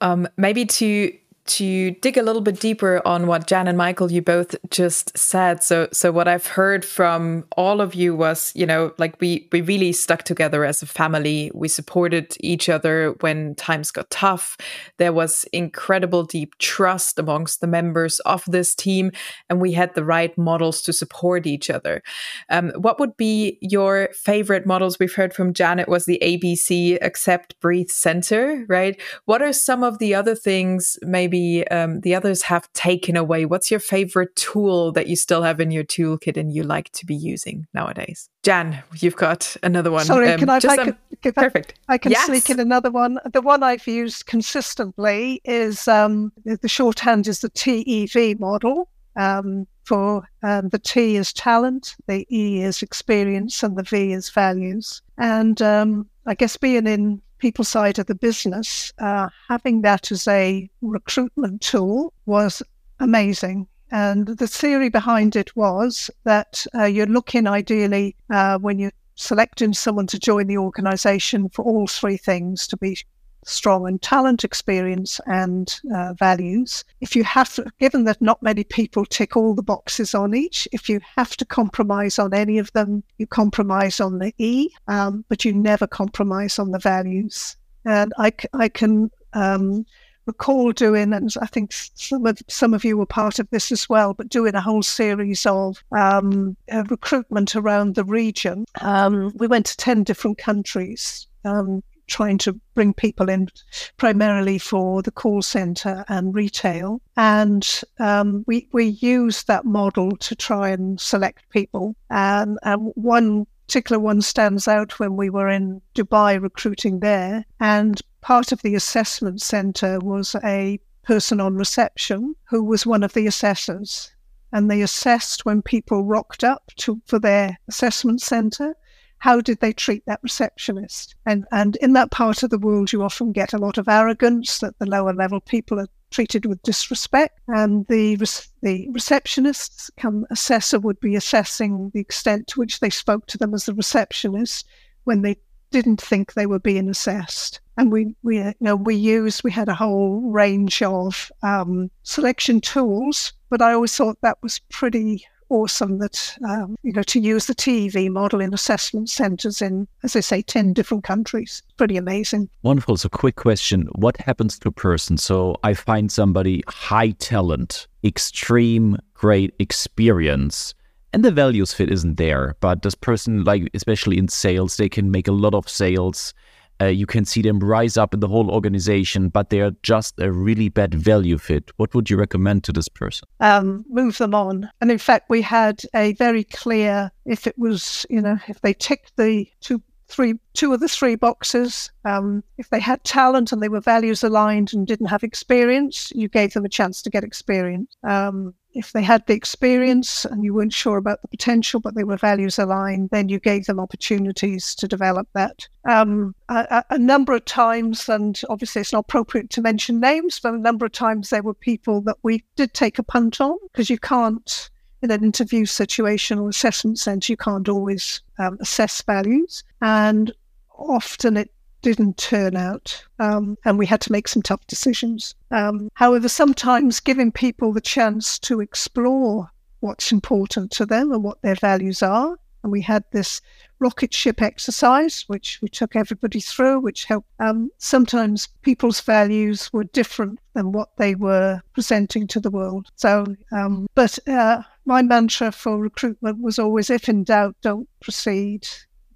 Um, maybe to to dig a little bit deeper on what Jan and Michael you both just said. So so what I've heard from all of you was, you know, like we we really stuck together as a family. We supported each other when times got tough. There was incredible deep trust amongst the members of this team and we had the right models to support each other. Um, what would be your favorite models? We've heard from Janet was the ABC Accept Breathe Center, right? What are some of the other things maybe maybe um, the others have taken away? What's your favorite tool that you still have in your toolkit and you like to be using nowadays? Jan, you've got another one. Sorry, um, can I, I can, perfect? I can yes. sneak in another one. The one I've used consistently is um, the shorthand is the TEV model. Um, for um, the T is talent, the E is experience, and the V is values. And um, I guess being in people side of the business, uh, having that as a recruitment tool was amazing. And the theory behind it was that uh, you're looking ideally uh, when you're selecting someone to join the organization for all three things to be strong and talent, experience, and uh, values. If you have to, given that not many people tick all the boxes on each, if you have to compromise on any of them, you compromise on the E, um, but you never compromise on the values. And I, I can um, recall doing, and I think some of some of you were part of this as well, but doing a whole series of um, uh, recruitment around the region. Um, we went to ten different countries. Um, trying to bring people in primarily for the call center and retail. And um, we, we use that model to try and select people. And, and one particular one stands out when we were in Dubai recruiting there. And part of the assessment center was a person on reception who was one of the assessors. And they assessed when people rocked up to, for their assessment center how did they treat that receptionist? And and in that part of the world, you often get a lot of arrogance that the lower level people are treated with disrespect, and the the receptionists, come assessor, would be assessing the extent to which they spoke to them as a receptionist when they didn't think they were being assessed. And we, we you know, we used, we had a whole range of um, selection tools, but I always thought that was pretty awesome that, um, you know, to use the TEV model in assessment centres in, as I say, 10 different countries. Pretty amazing. Wonderful. So, quick question What happens to a person? So, I find somebody high talent, extreme great experience and the values fit isn't there but this person like especially in sales they can make a lot of sales uh, you can see them rise up in the whole organization, but they are just a really bad value fit. What would you recommend to this person? Um, move them on. And in fact, we had a very clear if it was, you know, if they ticked the two three two of the three boxes um, if they had talent and they were values aligned and didn't have experience you gave them a chance to get experience um, if they had the experience and you weren't sure about the potential, but they were values aligned, then you gave them opportunities to develop that. Um, a, a, number of times, and obviously it's not appropriate to mention names, but a number of times there were people that we did take a punt on because you can't, in an interview situation or assessment sense, you can't always um, assess values. And often it didn't turn out, um, and we had to make some tough decisions. Um, however, sometimes giving people the chance to explore what's important to them and what their values are. And we had this rocket ship exercise, which we took everybody through, which helped. Um, sometimes people's values were different than what they were presenting to the world. So, um, but uh, my mantra for recruitment was always if in doubt, don't proceed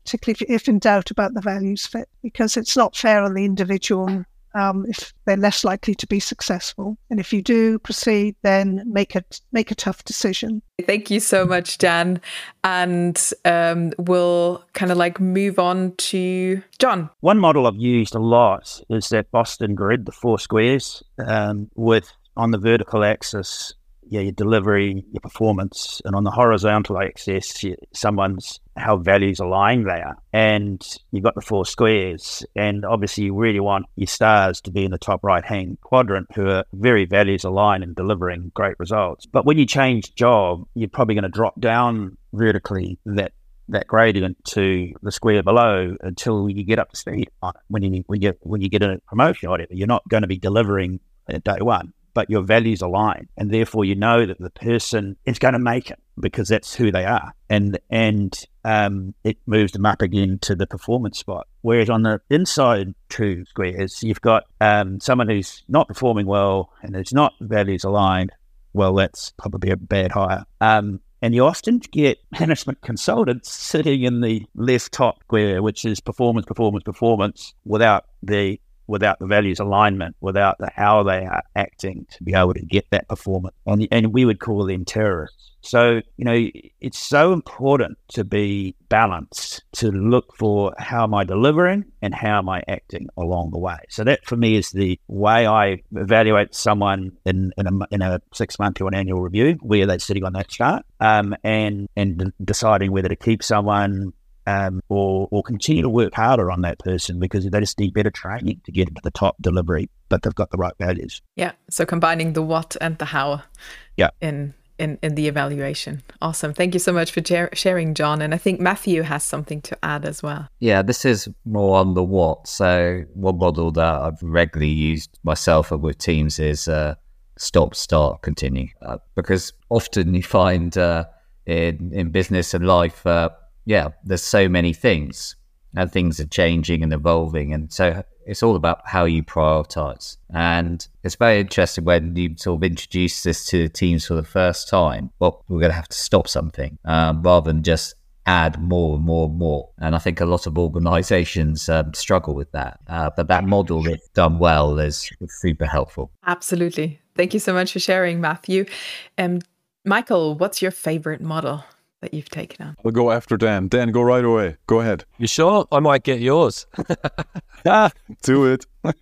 particularly if, if in doubt about the values fit, because it's not fair on the individual um, if they're less likely to be successful. And if you do proceed, then make a make a tough decision. Thank you so much, Jan. And um, we'll kind of like move on to John. One model I've used a lot is that Boston grid, the four squares, um, with on the vertical axis yeah, your delivery, your performance, and on the horizontal axis, someone's how values align there. And you've got the four squares, and obviously you really want your stars to be in the top right hand quadrant, who are very values aligned and delivering great results. But when you change job, you're probably going to drop down vertically that that gradient to the square below until you get up to speed on it. When you when you when you get a promotion or whatever, you're not going to be delivering at day one but your values align, and therefore you know that the person is going to make it because that's who they are, and and um, it moves them up again to the performance spot. Whereas on the inside two squares, you've got um, someone who's not performing well and is not values aligned. Well, that's probably a bad hire. Um, and you often get management consultants sitting in the left top square, which is performance, performance, performance, without the without the values alignment, without the how they are acting to be able to get that performance. And, and we would call them terrorists. So, you know, it's so important to be balanced, to look for how am I delivering and how am I acting along the way. So that for me is the way I evaluate someone in, in a, in a six month or an annual review, where they're sitting on that chart um, and, and deciding whether to keep someone, um, or, or continue to work harder on that person because they just need better training to get into the top delivery, but they've got the right values. Yeah. So combining the what and the how. Yeah. In in in the evaluation. Awesome. Thank you so much for sharing, John. And I think Matthew has something to add as well. Yeah, this is more on the what. So one model that I've regularly used myself and with teams is uh, stop, start, continue, uh, because often you find. Uh, in, in business and life, uh, yeah, there's so many things and things are changing and evolving. And so it's all about how you prioritize. And it's very interesting when you sort of introduce this to the teams for the first time. Well, we're going to have to stop something um, rather than just add more and more and more. And I think a lot of organizations um, struggle with that. Uh, but that model, if done well, is super helpful. Absolutely. Thank you so much for sharing, Matthew. Um, Michael, what's your favorite model? That you've taken on? I'll go after Dan. Dan, go right away. Go ahead. You sure? I might get yours. ah, do it. All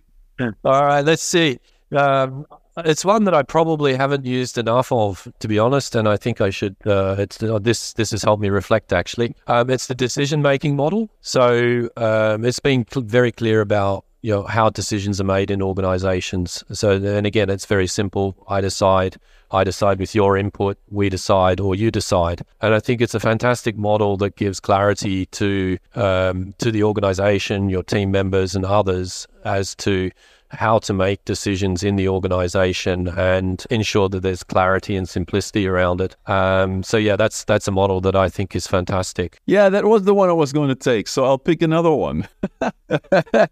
right, let's see. Um, it's one that I probably haven't used enough of, to be honest, and I think I should. Uh, it's uh, this. This has helped me reflect. Actually, um, it's the decision making model. So um, it's been cl- very clear about you know how decisions are made in organizations. So and again, it's very simple. I decide. I decide with your input, we decide, or you decide. And I think it's a fantastic model that gives clarity to um, to the organization, your team members, and others as to how to make decisions in the organization and ensure that there's clarity and simplicity around it. Um, so yeah, that's that's a model that I think is fantastic. Yeah, that was the one I was going to take. So I'll pick another one. uh,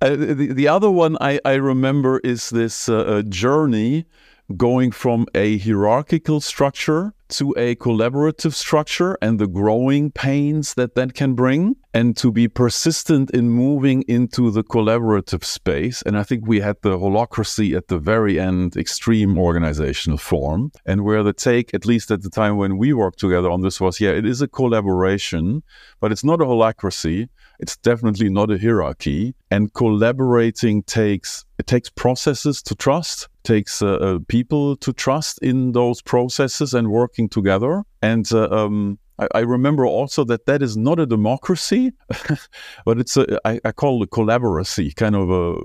the, the other one I, I remember is this uh, journey going from a hierarchical structure to a collaborative structure and the growing pains that that can bring and to be persistent in moving into the collaborative space. And i think we had the holacracy at the very end extreme organizational form. And where the take at least at the time when we worked together on this was yeah it is a collaboration but it's not a holacracy. It's definitely not a hierarchy. And collaborating takes it takes processes to trust takes uh, uh, people to trust in those processes and working together. And uh, um, I, I, remember also that that is not a democracy, but it's a I, I call it a collaboracy, kind of a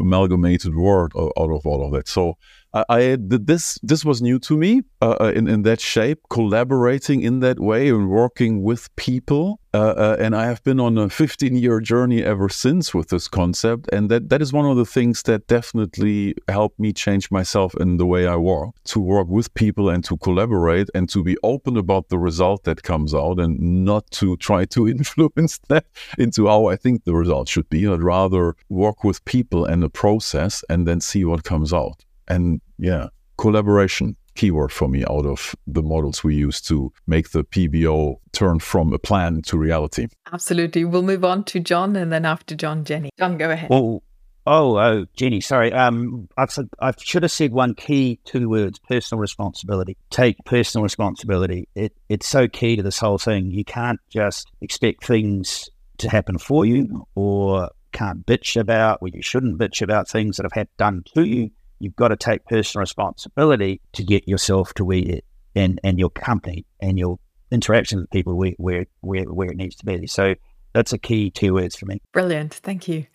amalgamated word out of all of that. So I, this this was new to me uh, uh, in in that shape, collaborating in that way and working with people. Uh, uh, and I have been on a 15 year journey ever since with this concept, and that that is one of the things that definitely helped me change myself in the way I work. To work with people and to collaborate and to be open about the result that comes out, and not to try to influence that into how I think the result should be, I'd rather work with people and the process, and then see what comes out and yeah, collaboration keyword for me out of the models we use to make the PBO turn from a plan to reality. Absolutely. We'll move on to John and then after John, Jenny. John, go ahead. Well, oh, oh, Jenny, sorry. Um, I, I should have said one key two words: personal responsibility. Take personal responsibility. It, it's so key to this whole thing. You can't just expect things to happen for you, or can't bitch about, or you shouldn't bitch about things that have had done to you you've got to take personal responsibility to get yourself to where and and your company and your interaction with people where where where, where it needs to be. So that's a key two words for me. Brilliant, thank you.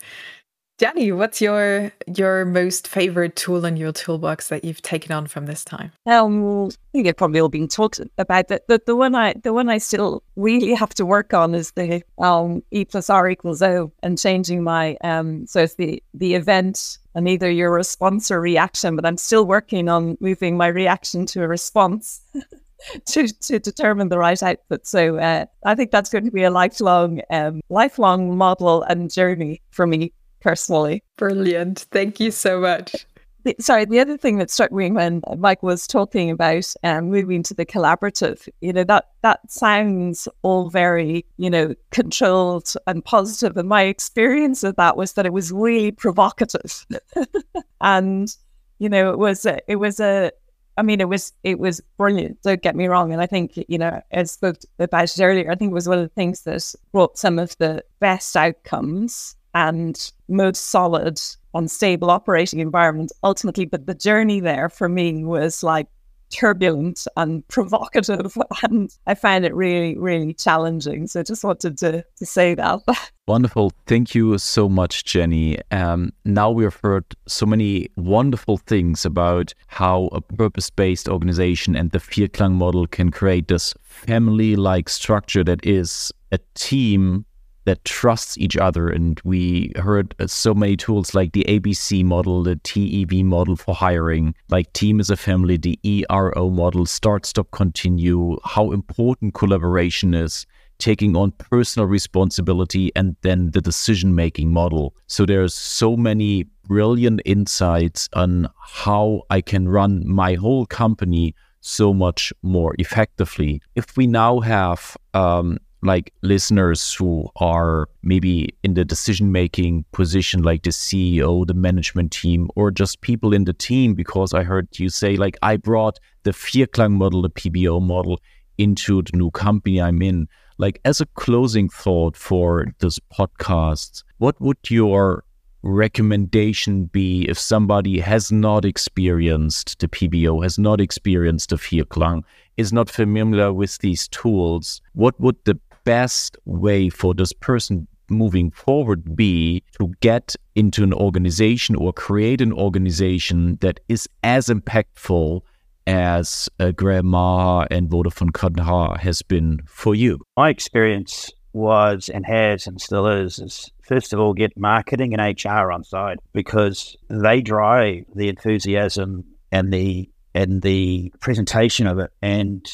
Danny, what's your your most favorite tool in your toolbox that you've taken on from this time? Um, I think they've probably all been talked about. The, the, the one I the one I still really have to work on is the um, E plus R equals O and changing my um. So it's the the event and either your response or reaction. But I'm still working on moving my reaction to a response. to, to determine the right output. So uh, I think that's going to be a lifelong, um, lifelong model and journey for me personally. Brilliant. Thank you so much. The, sorry, the other thing that struck me when Mike was talking about um, moving to the collaborative, you know, that that sounds all very, you know, controlled and positive. And my experience of that was that it was really provocative. and, you know, it was a, it was a I mean, it was it was brilliant. Don't get me wrong, and I think you know, as spoke about it earlier, I think it was one of the things that brought some of the best outcomes and most solid, unstable operating environment ultimately. But the journey there for me was like turbulent and provocative and I found it really, really challenging. So I just wanted to, to say that. Wonderful. Thank you so much, Jenny. Um, now we've heard so many wonderful things about how a purpose based organization and the Vierklang model can create this family like structure that is a team that trusts each other. And we heard uh, so many tools like the ABC model, the TEV model for hiring, like team as a family, the ERO model, start, stop, continue, how important collaboration is taking on personal responsibility and then the decision making model. So there's so many brilliant insights on how I can run my whole company so much more effectively. If we now have um, like listeners who are maybe in the decision making position like the CEO, the management team, or just people in the team because I heard you say like I brought the Vierklang model, the PBO model into the new company I'm in. Like as a closing thought for this podcast, what would your recommendation be if somebody has not experienced the PBO, has not experienced the Vierklang, is not familiar with these tools? What would the best way for this person moving forward be to get into an organization or create an organization that is as impactful as uh, Graham and Vodafone Qatar has been for you? My experience was and has and still is is first of all get marketing and HR on side because they drive the enthusiasm and the and the presentation of it and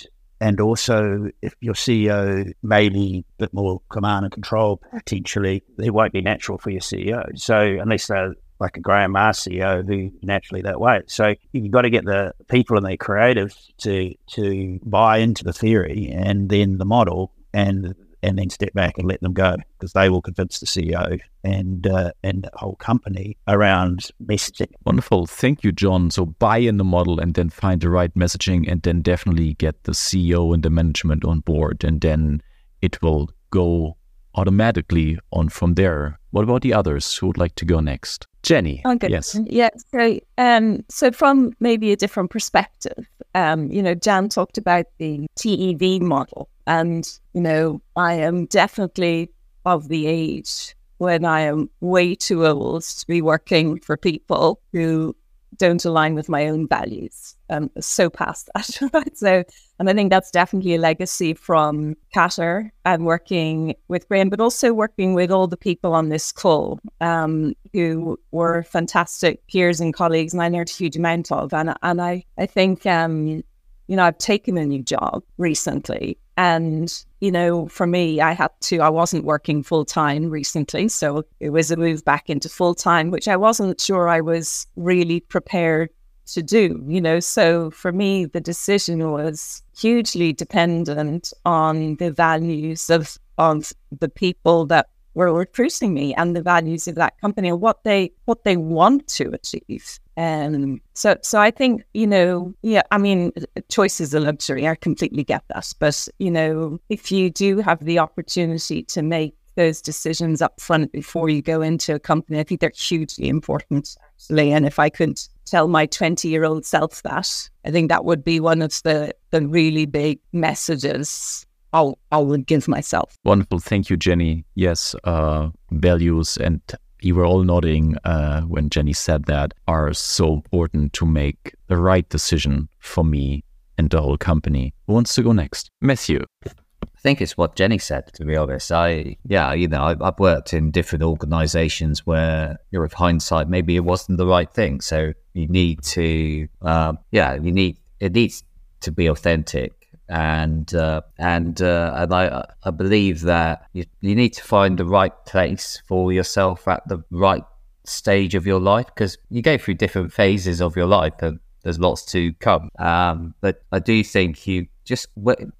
and also if your CEO may be a bit more command and control potentially it won't be natural for your CEO so unless they're like a Graham Maher CEO who naturally that way. So you've got to get the people and the creatives to to buy into the theory and then the model and and then step back and let them go because they will convince the CEO and uh, and the whole company around messaging. Wonderful, thank you, John. So buy in the model and then find the right messaging, and then definitely get the CEO and the management on board, and then it will go automatically on from there. What about the others who would like to go next? Jenny. Okay. Yes. Yeah. So, um, so from maybe a different perspective, um, you know, Jan talked about the TEV model, and you know, I am definitely of the age when I am way too old to be working for people who don't align with my own values. Um, so past that, right? So, and I think that's definitely a legacy from Qatar and working with Graham, but also working with all the people on this call um, who were fantastic peers and colleagues, and I learned a huge amount of. And and I I think um, you know I've taken a new job recently, and you know for me I had to I wasn't working full time recently, so it was a move back into full time, which I wasn't sure I was really prepared to do, you know. So for me, the decision was hugely dependent on the values of of the people that were recruiting me and the values of that company and what they what they want to achieve. Um, so so I think you know, yeah, I mean, choice is a luxury. I completely get that, but you know, if you do have the opportunity to make those decisions up front before you go into a company, I think they're hugely important actually. And if I could tell my 20 year old self that, I think that would be one of the, the really big messages I'll, I would give myself. Wonderful. Thank you, Jenny. Yes, uh, values and you were all nodding uh, when Jenny said that are so important to make the right decision for me and the whole company. Who wants to go next? Matthew. I think it's what Jenny said, to be honest. I, yeah, you know, I've, I've worked in different organizations where, you know, with hindsight, maybe it wasn't the right thing. So you need to, um, yeah, you need, it needs to be authentic. And, uh, and, uh, and I, I believe that you, you need to find the right place for yourself at the right stage of your life because you go through different phases of your life and there's lots to come. Um, but I do think you just,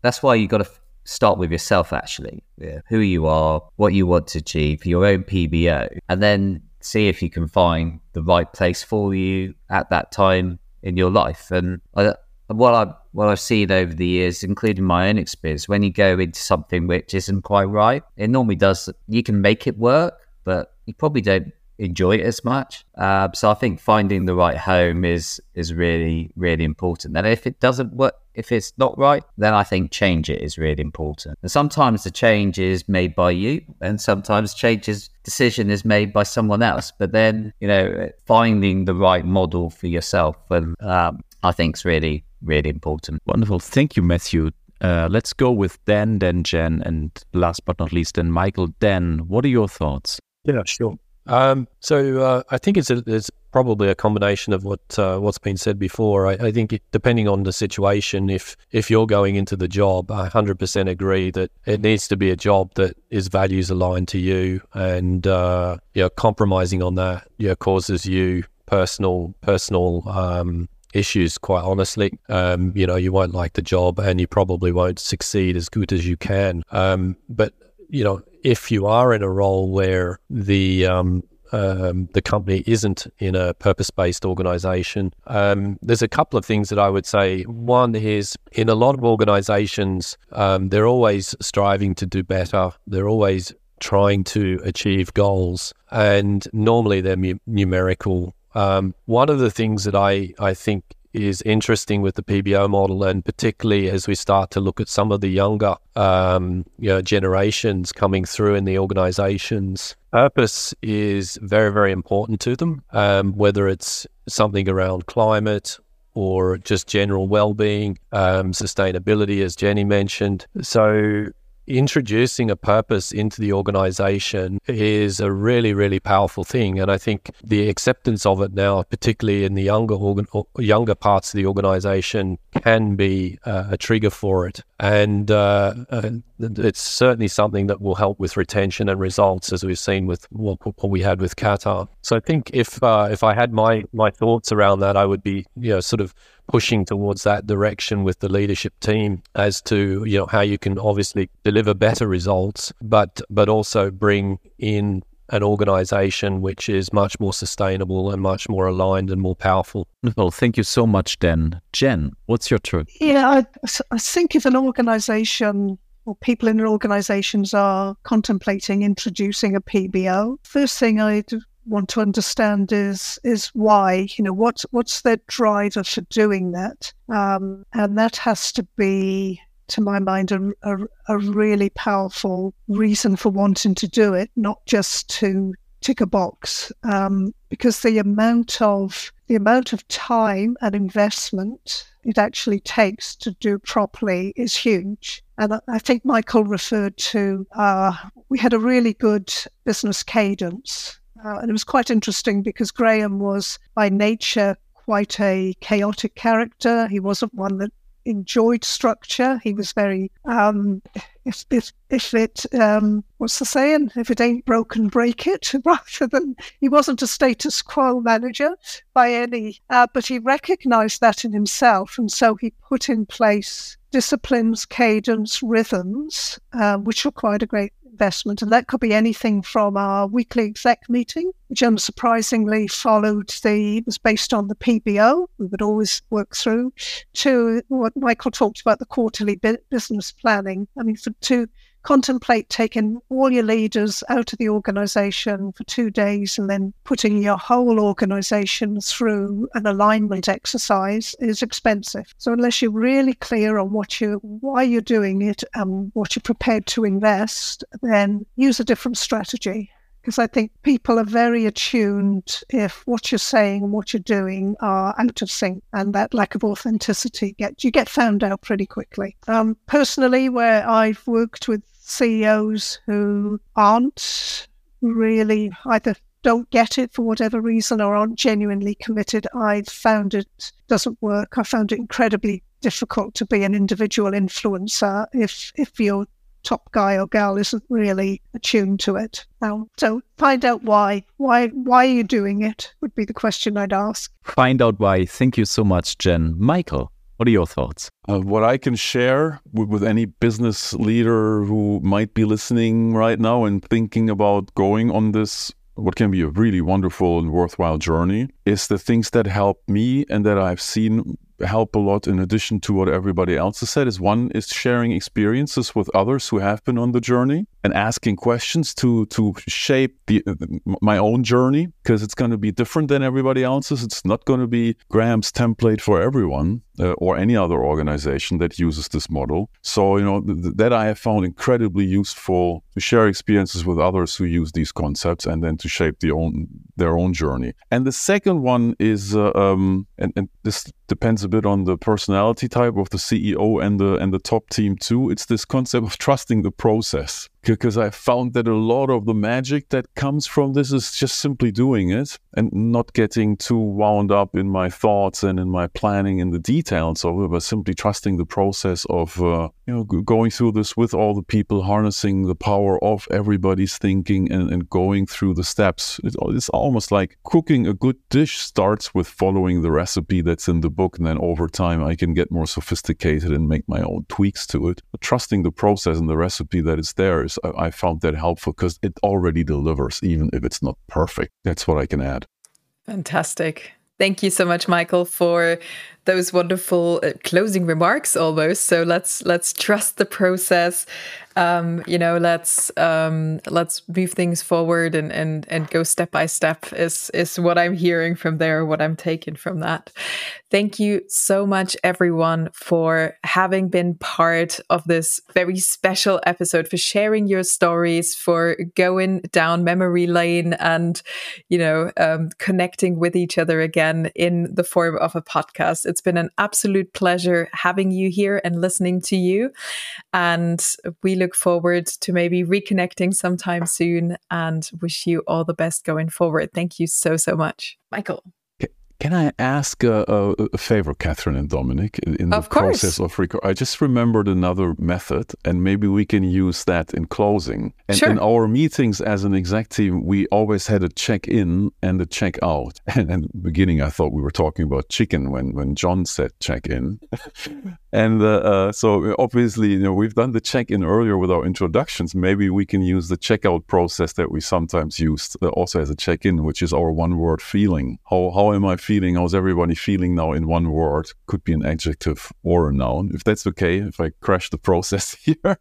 that's why you got to start with yourself actually yeah. who you are what you want to achieve your own pbo and then see if you can find the right place for you at that time in your life and I, what I what I've seen over the years, including my own experience, when you go into something which isn't quite right, it normally does. You can make it work, but you probably don't enjoy it as much. Uh, so I think finding the right home is is really really important. And if it doesn't work, if it's not right, then I think change it is really important. And sometimes the change is made by you, and sometimes changes decision is made by someone else. But then you know finding the right model for yourself, and um, I think is really really important. Wonderful, thank you, Matthew. Uh, let's go with Dan, then Jen, and last but not least, then Michael. Dan, what are your thoughts? Yeah, sure. Um, so uh, I think it's, a, it's probably a combination of what uh, what's been said before. I, I think it, depending on the situation, if if you're going into the job, I hundred percent agree that it needs to be a job that is values aligned to you, and uh, you know, compromising on that, you know, causes you personal personal um, issues, quite honestly. Um, you know, you won't like the job and you probably won't succeed as good as you can. Um, but, you know, if you are in a role where the um, um, the company isn't in a purpose based organization. Um, there's a couple of things that I would say. One is in a lot of organizations, um, they're always striving to do better, they're always trying to achieve goals, and normally they're mu- numerical. Um, one of the things that I, I think is interesting with the PBO model, and particularly as we start to look at some of the younger um, you know, generations coming through in the organizations. Purpose is very, very important to them, um, whether it's something around climate or just general well being, um, sustainability, as Jenny mentioned. So introducing a purpose into the organization is a really, really powerful thing. And I think the acceptance of it now, particularly in the younger organ, younger parts of the organization, can be uh, a trigger for it. And uh, uh, it's certainly something that will help with retention and results, as we've seen with what, what we had with Qatar. So I think if uh, if I had my my thoughts around that, I would be you know sort of pushing towards that direction with the leadership team as to you know how you can obviously deliver better results, but but also bring in an organization which is much more sustainable and much more aligned and more powerful. Well, thank you so much, Dan. Jen, what's your turn? Yeah, I, I think if an organization or people in organizations are contemplating introducing a PBO, first thing I'd want to understand is is why you know what's what's their driver for doing that? Um, and that has to be to my mind a, a, a, really powerful reason for wanting to do it not just to tick a box. Um, because the amount of the amount of time and investment it actually takes to do properly is huge. And I think Michael referred to uh, we had a really good business cadence uh, and it was quite interesting because Graham was by nature quite a chaotic character. He wasn't one that enjoyed structure. He was very, um, if, if, if it, um, what's the saying? If it ain't broken, break it, rather than he wasn't a status quo manager by any, uh, but he recognized that in himself. And so he put in place disciplines, cadence, rhythms, uh, which required a great investment. And that could be anything from our weekly exec meeting, which unsurprisingly followed the, was based on the PBO, we would always work through, to what Michael talked about, the quarterly business planning. I mean, for two, contemplate taking all your leaders out of the organization for two days and then putting your whole organization through an alignment exercise is expensive. So unless you're really clear on what you why you're doing it and what you're prepared to invest, then use a different strategy because I think people are very attuned if what you're saying and what you're doing are out of sync, and that lack of authenticity get you get found out pretty quickly. Um, personally, where I've worked with CEOs who aren't really either don't get it for whatever reason or aren't genuinely committed, I've found it doesn't work. I found it incredibly difficult to be an individual influencer if if your top guy or gal isn't really attuned to it. Now, so find out why. Why why are you doing it? Would be the question I'd ask. Find out why. Thank you so much, Jen. Michael. What are your thoughts? Uh, what I can share with, with, any business leader who might be listening right now and thinking about going on this, what can be a really wonderful and worthwhile journey, is the things that help me and that I've seen help a lot in addition to what everybody else has said is one is sharing experiences with others who have been on the journey and asking questions to to shape the my own journey because it's going to be different than everybody else's. It's not going to be Graham's template for everyone uh, or any other organization that uses this model. So you know th- that I have found incredibly useful to share experiences with others who use these concepts and then to shape the own their own journey. And the second one is uh, um, and, and this depends a bit on the personality type of the CEO and the and the top team too. It's this concept of trusting the process because I found that a lot of the magic that comes from this is just simply doing it and not getting too wound up in my thoughts and in my planning and the details of it, but simply trusting the process of uh, you know going through this with all the people, harnessing the power of everybody's thinking and, and going through the steps. It's almost like cooking a good dish starts with following the recipe that's in the book, and then over time I can get more sophisticated and make my own tweaks to it. But trusting the process and the recipe that is there is I, I found that helpful because it already delivers, even if it's not perfect. That's what I can add. Fantastic. Thank you so much, Michael, for those wonderful uh, closing remarks almost. So let's let's trust the process. Um, you know let's um, let's move things forward and and and go step by step is is what i'm hearing from there what i'm taking from that. Thank you so much everyone for having been part of this very special episode for sharing your stories for going down memory lane and you know um, connecting with each other again in the form of a podcast. It's been an absolute pleasure having you here and listening to you. And we look forward to maybe reconnecting sometime soon and wish you all the best going forward. Thank you so, so much. Michael. Can I ask a, a, favor, Catherine and Dominic? In the of process of record, I just remembered another method, and maybe we can use that in closing. And sure. in our meetings as an exec team, we always had a check in and a check out. And in the beginning, I thought we were talking about chicken when when John said check in. and uh, uh, so obviously, you know, we've done the check in earlier with our introductions. Maybe we can use the checkout process that we sometimes used uh, also as a check in, which is our one word feeling. How how am I? feeling? How's everybody feeling now in one word? Could be an adjective or a noun. If that's okay, if I crash the process here,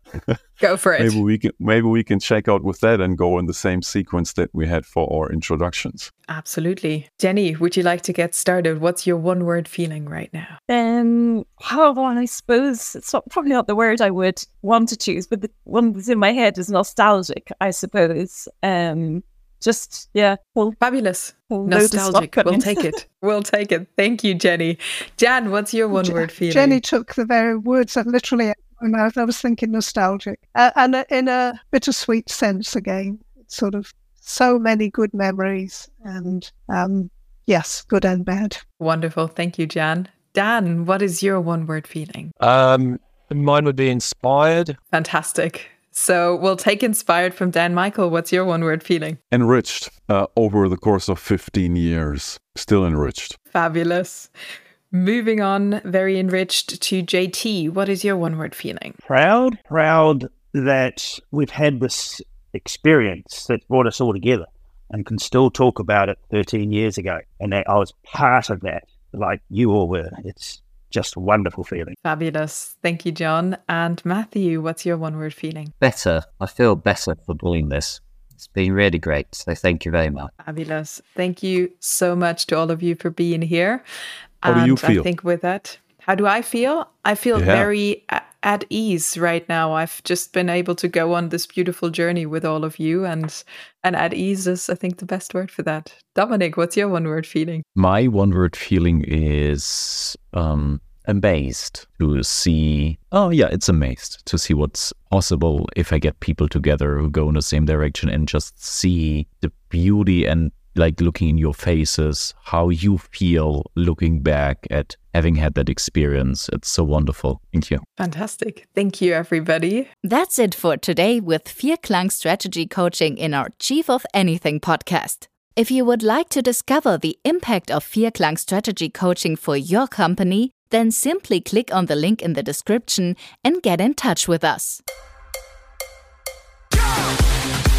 go for it. Maybe we can maybe we can check out with that and go in the same sequence that we had for our introductions. Absolutely, Jenny. Would you like to get started? What's your one word feeling right now? Um, how I suppose it's not, probably not the word I would want to choose, but the one that's in my head is nostalgic. I suppose. Um, just yeah well, fabulous nostalgic we'll take it we'll take it thank you jenny jan what's your one word feeling jenny took the very words that literally out my mouth i was thinking nostalgic uh, and uh, in a bittersweet sense again sort of so many good memories and um, yes good and bad wonderful thank you jan dan what is your one word feeling um mine would be inspired fantastic so we'll take inspired from Dan Michael. What's your one word feeling? Enriched uh, over the course of 15 years. Still enriched. Fabulous. Moving on, very enriched to JT. What is your one word feeling? Proud. Proud that we've had this experience that brought us all together and can still talk about it 13 years ago. And that I was part of that, like you all were. It's just a wonderful feeling. Fabulous. Thank you, John. And Matthew, what's your one word feeling? Better. I feel better for doing this. It's been really great. So thank you very much. Fabulous. Thank you so much to all of you for being here. How and do you feel? I think with that, how do I feel? I feel Yeah. very at ease right now. I've just been able to go on this beautiful journey with all of you, and and at ease is, I think, the best word for that. Dominic, what's your one word feeling? My one word feeling is um, amazed to see. Oh, yeah, it's amazed to see what's possible if I get people together who go in the same direction and just see the beauty and like looking in your faces, how you feel looking back at having had that experience. It's so wonderful. Thank you. Fantastic. Thank you, everybody. That's it for today with Vierklang Strategy Coaching in our Chief of Anything podcast. If you would like to discover the impact of Vierklang Strategy Coaching for your company, then simply click on the link in the description and get in touch with us. Go!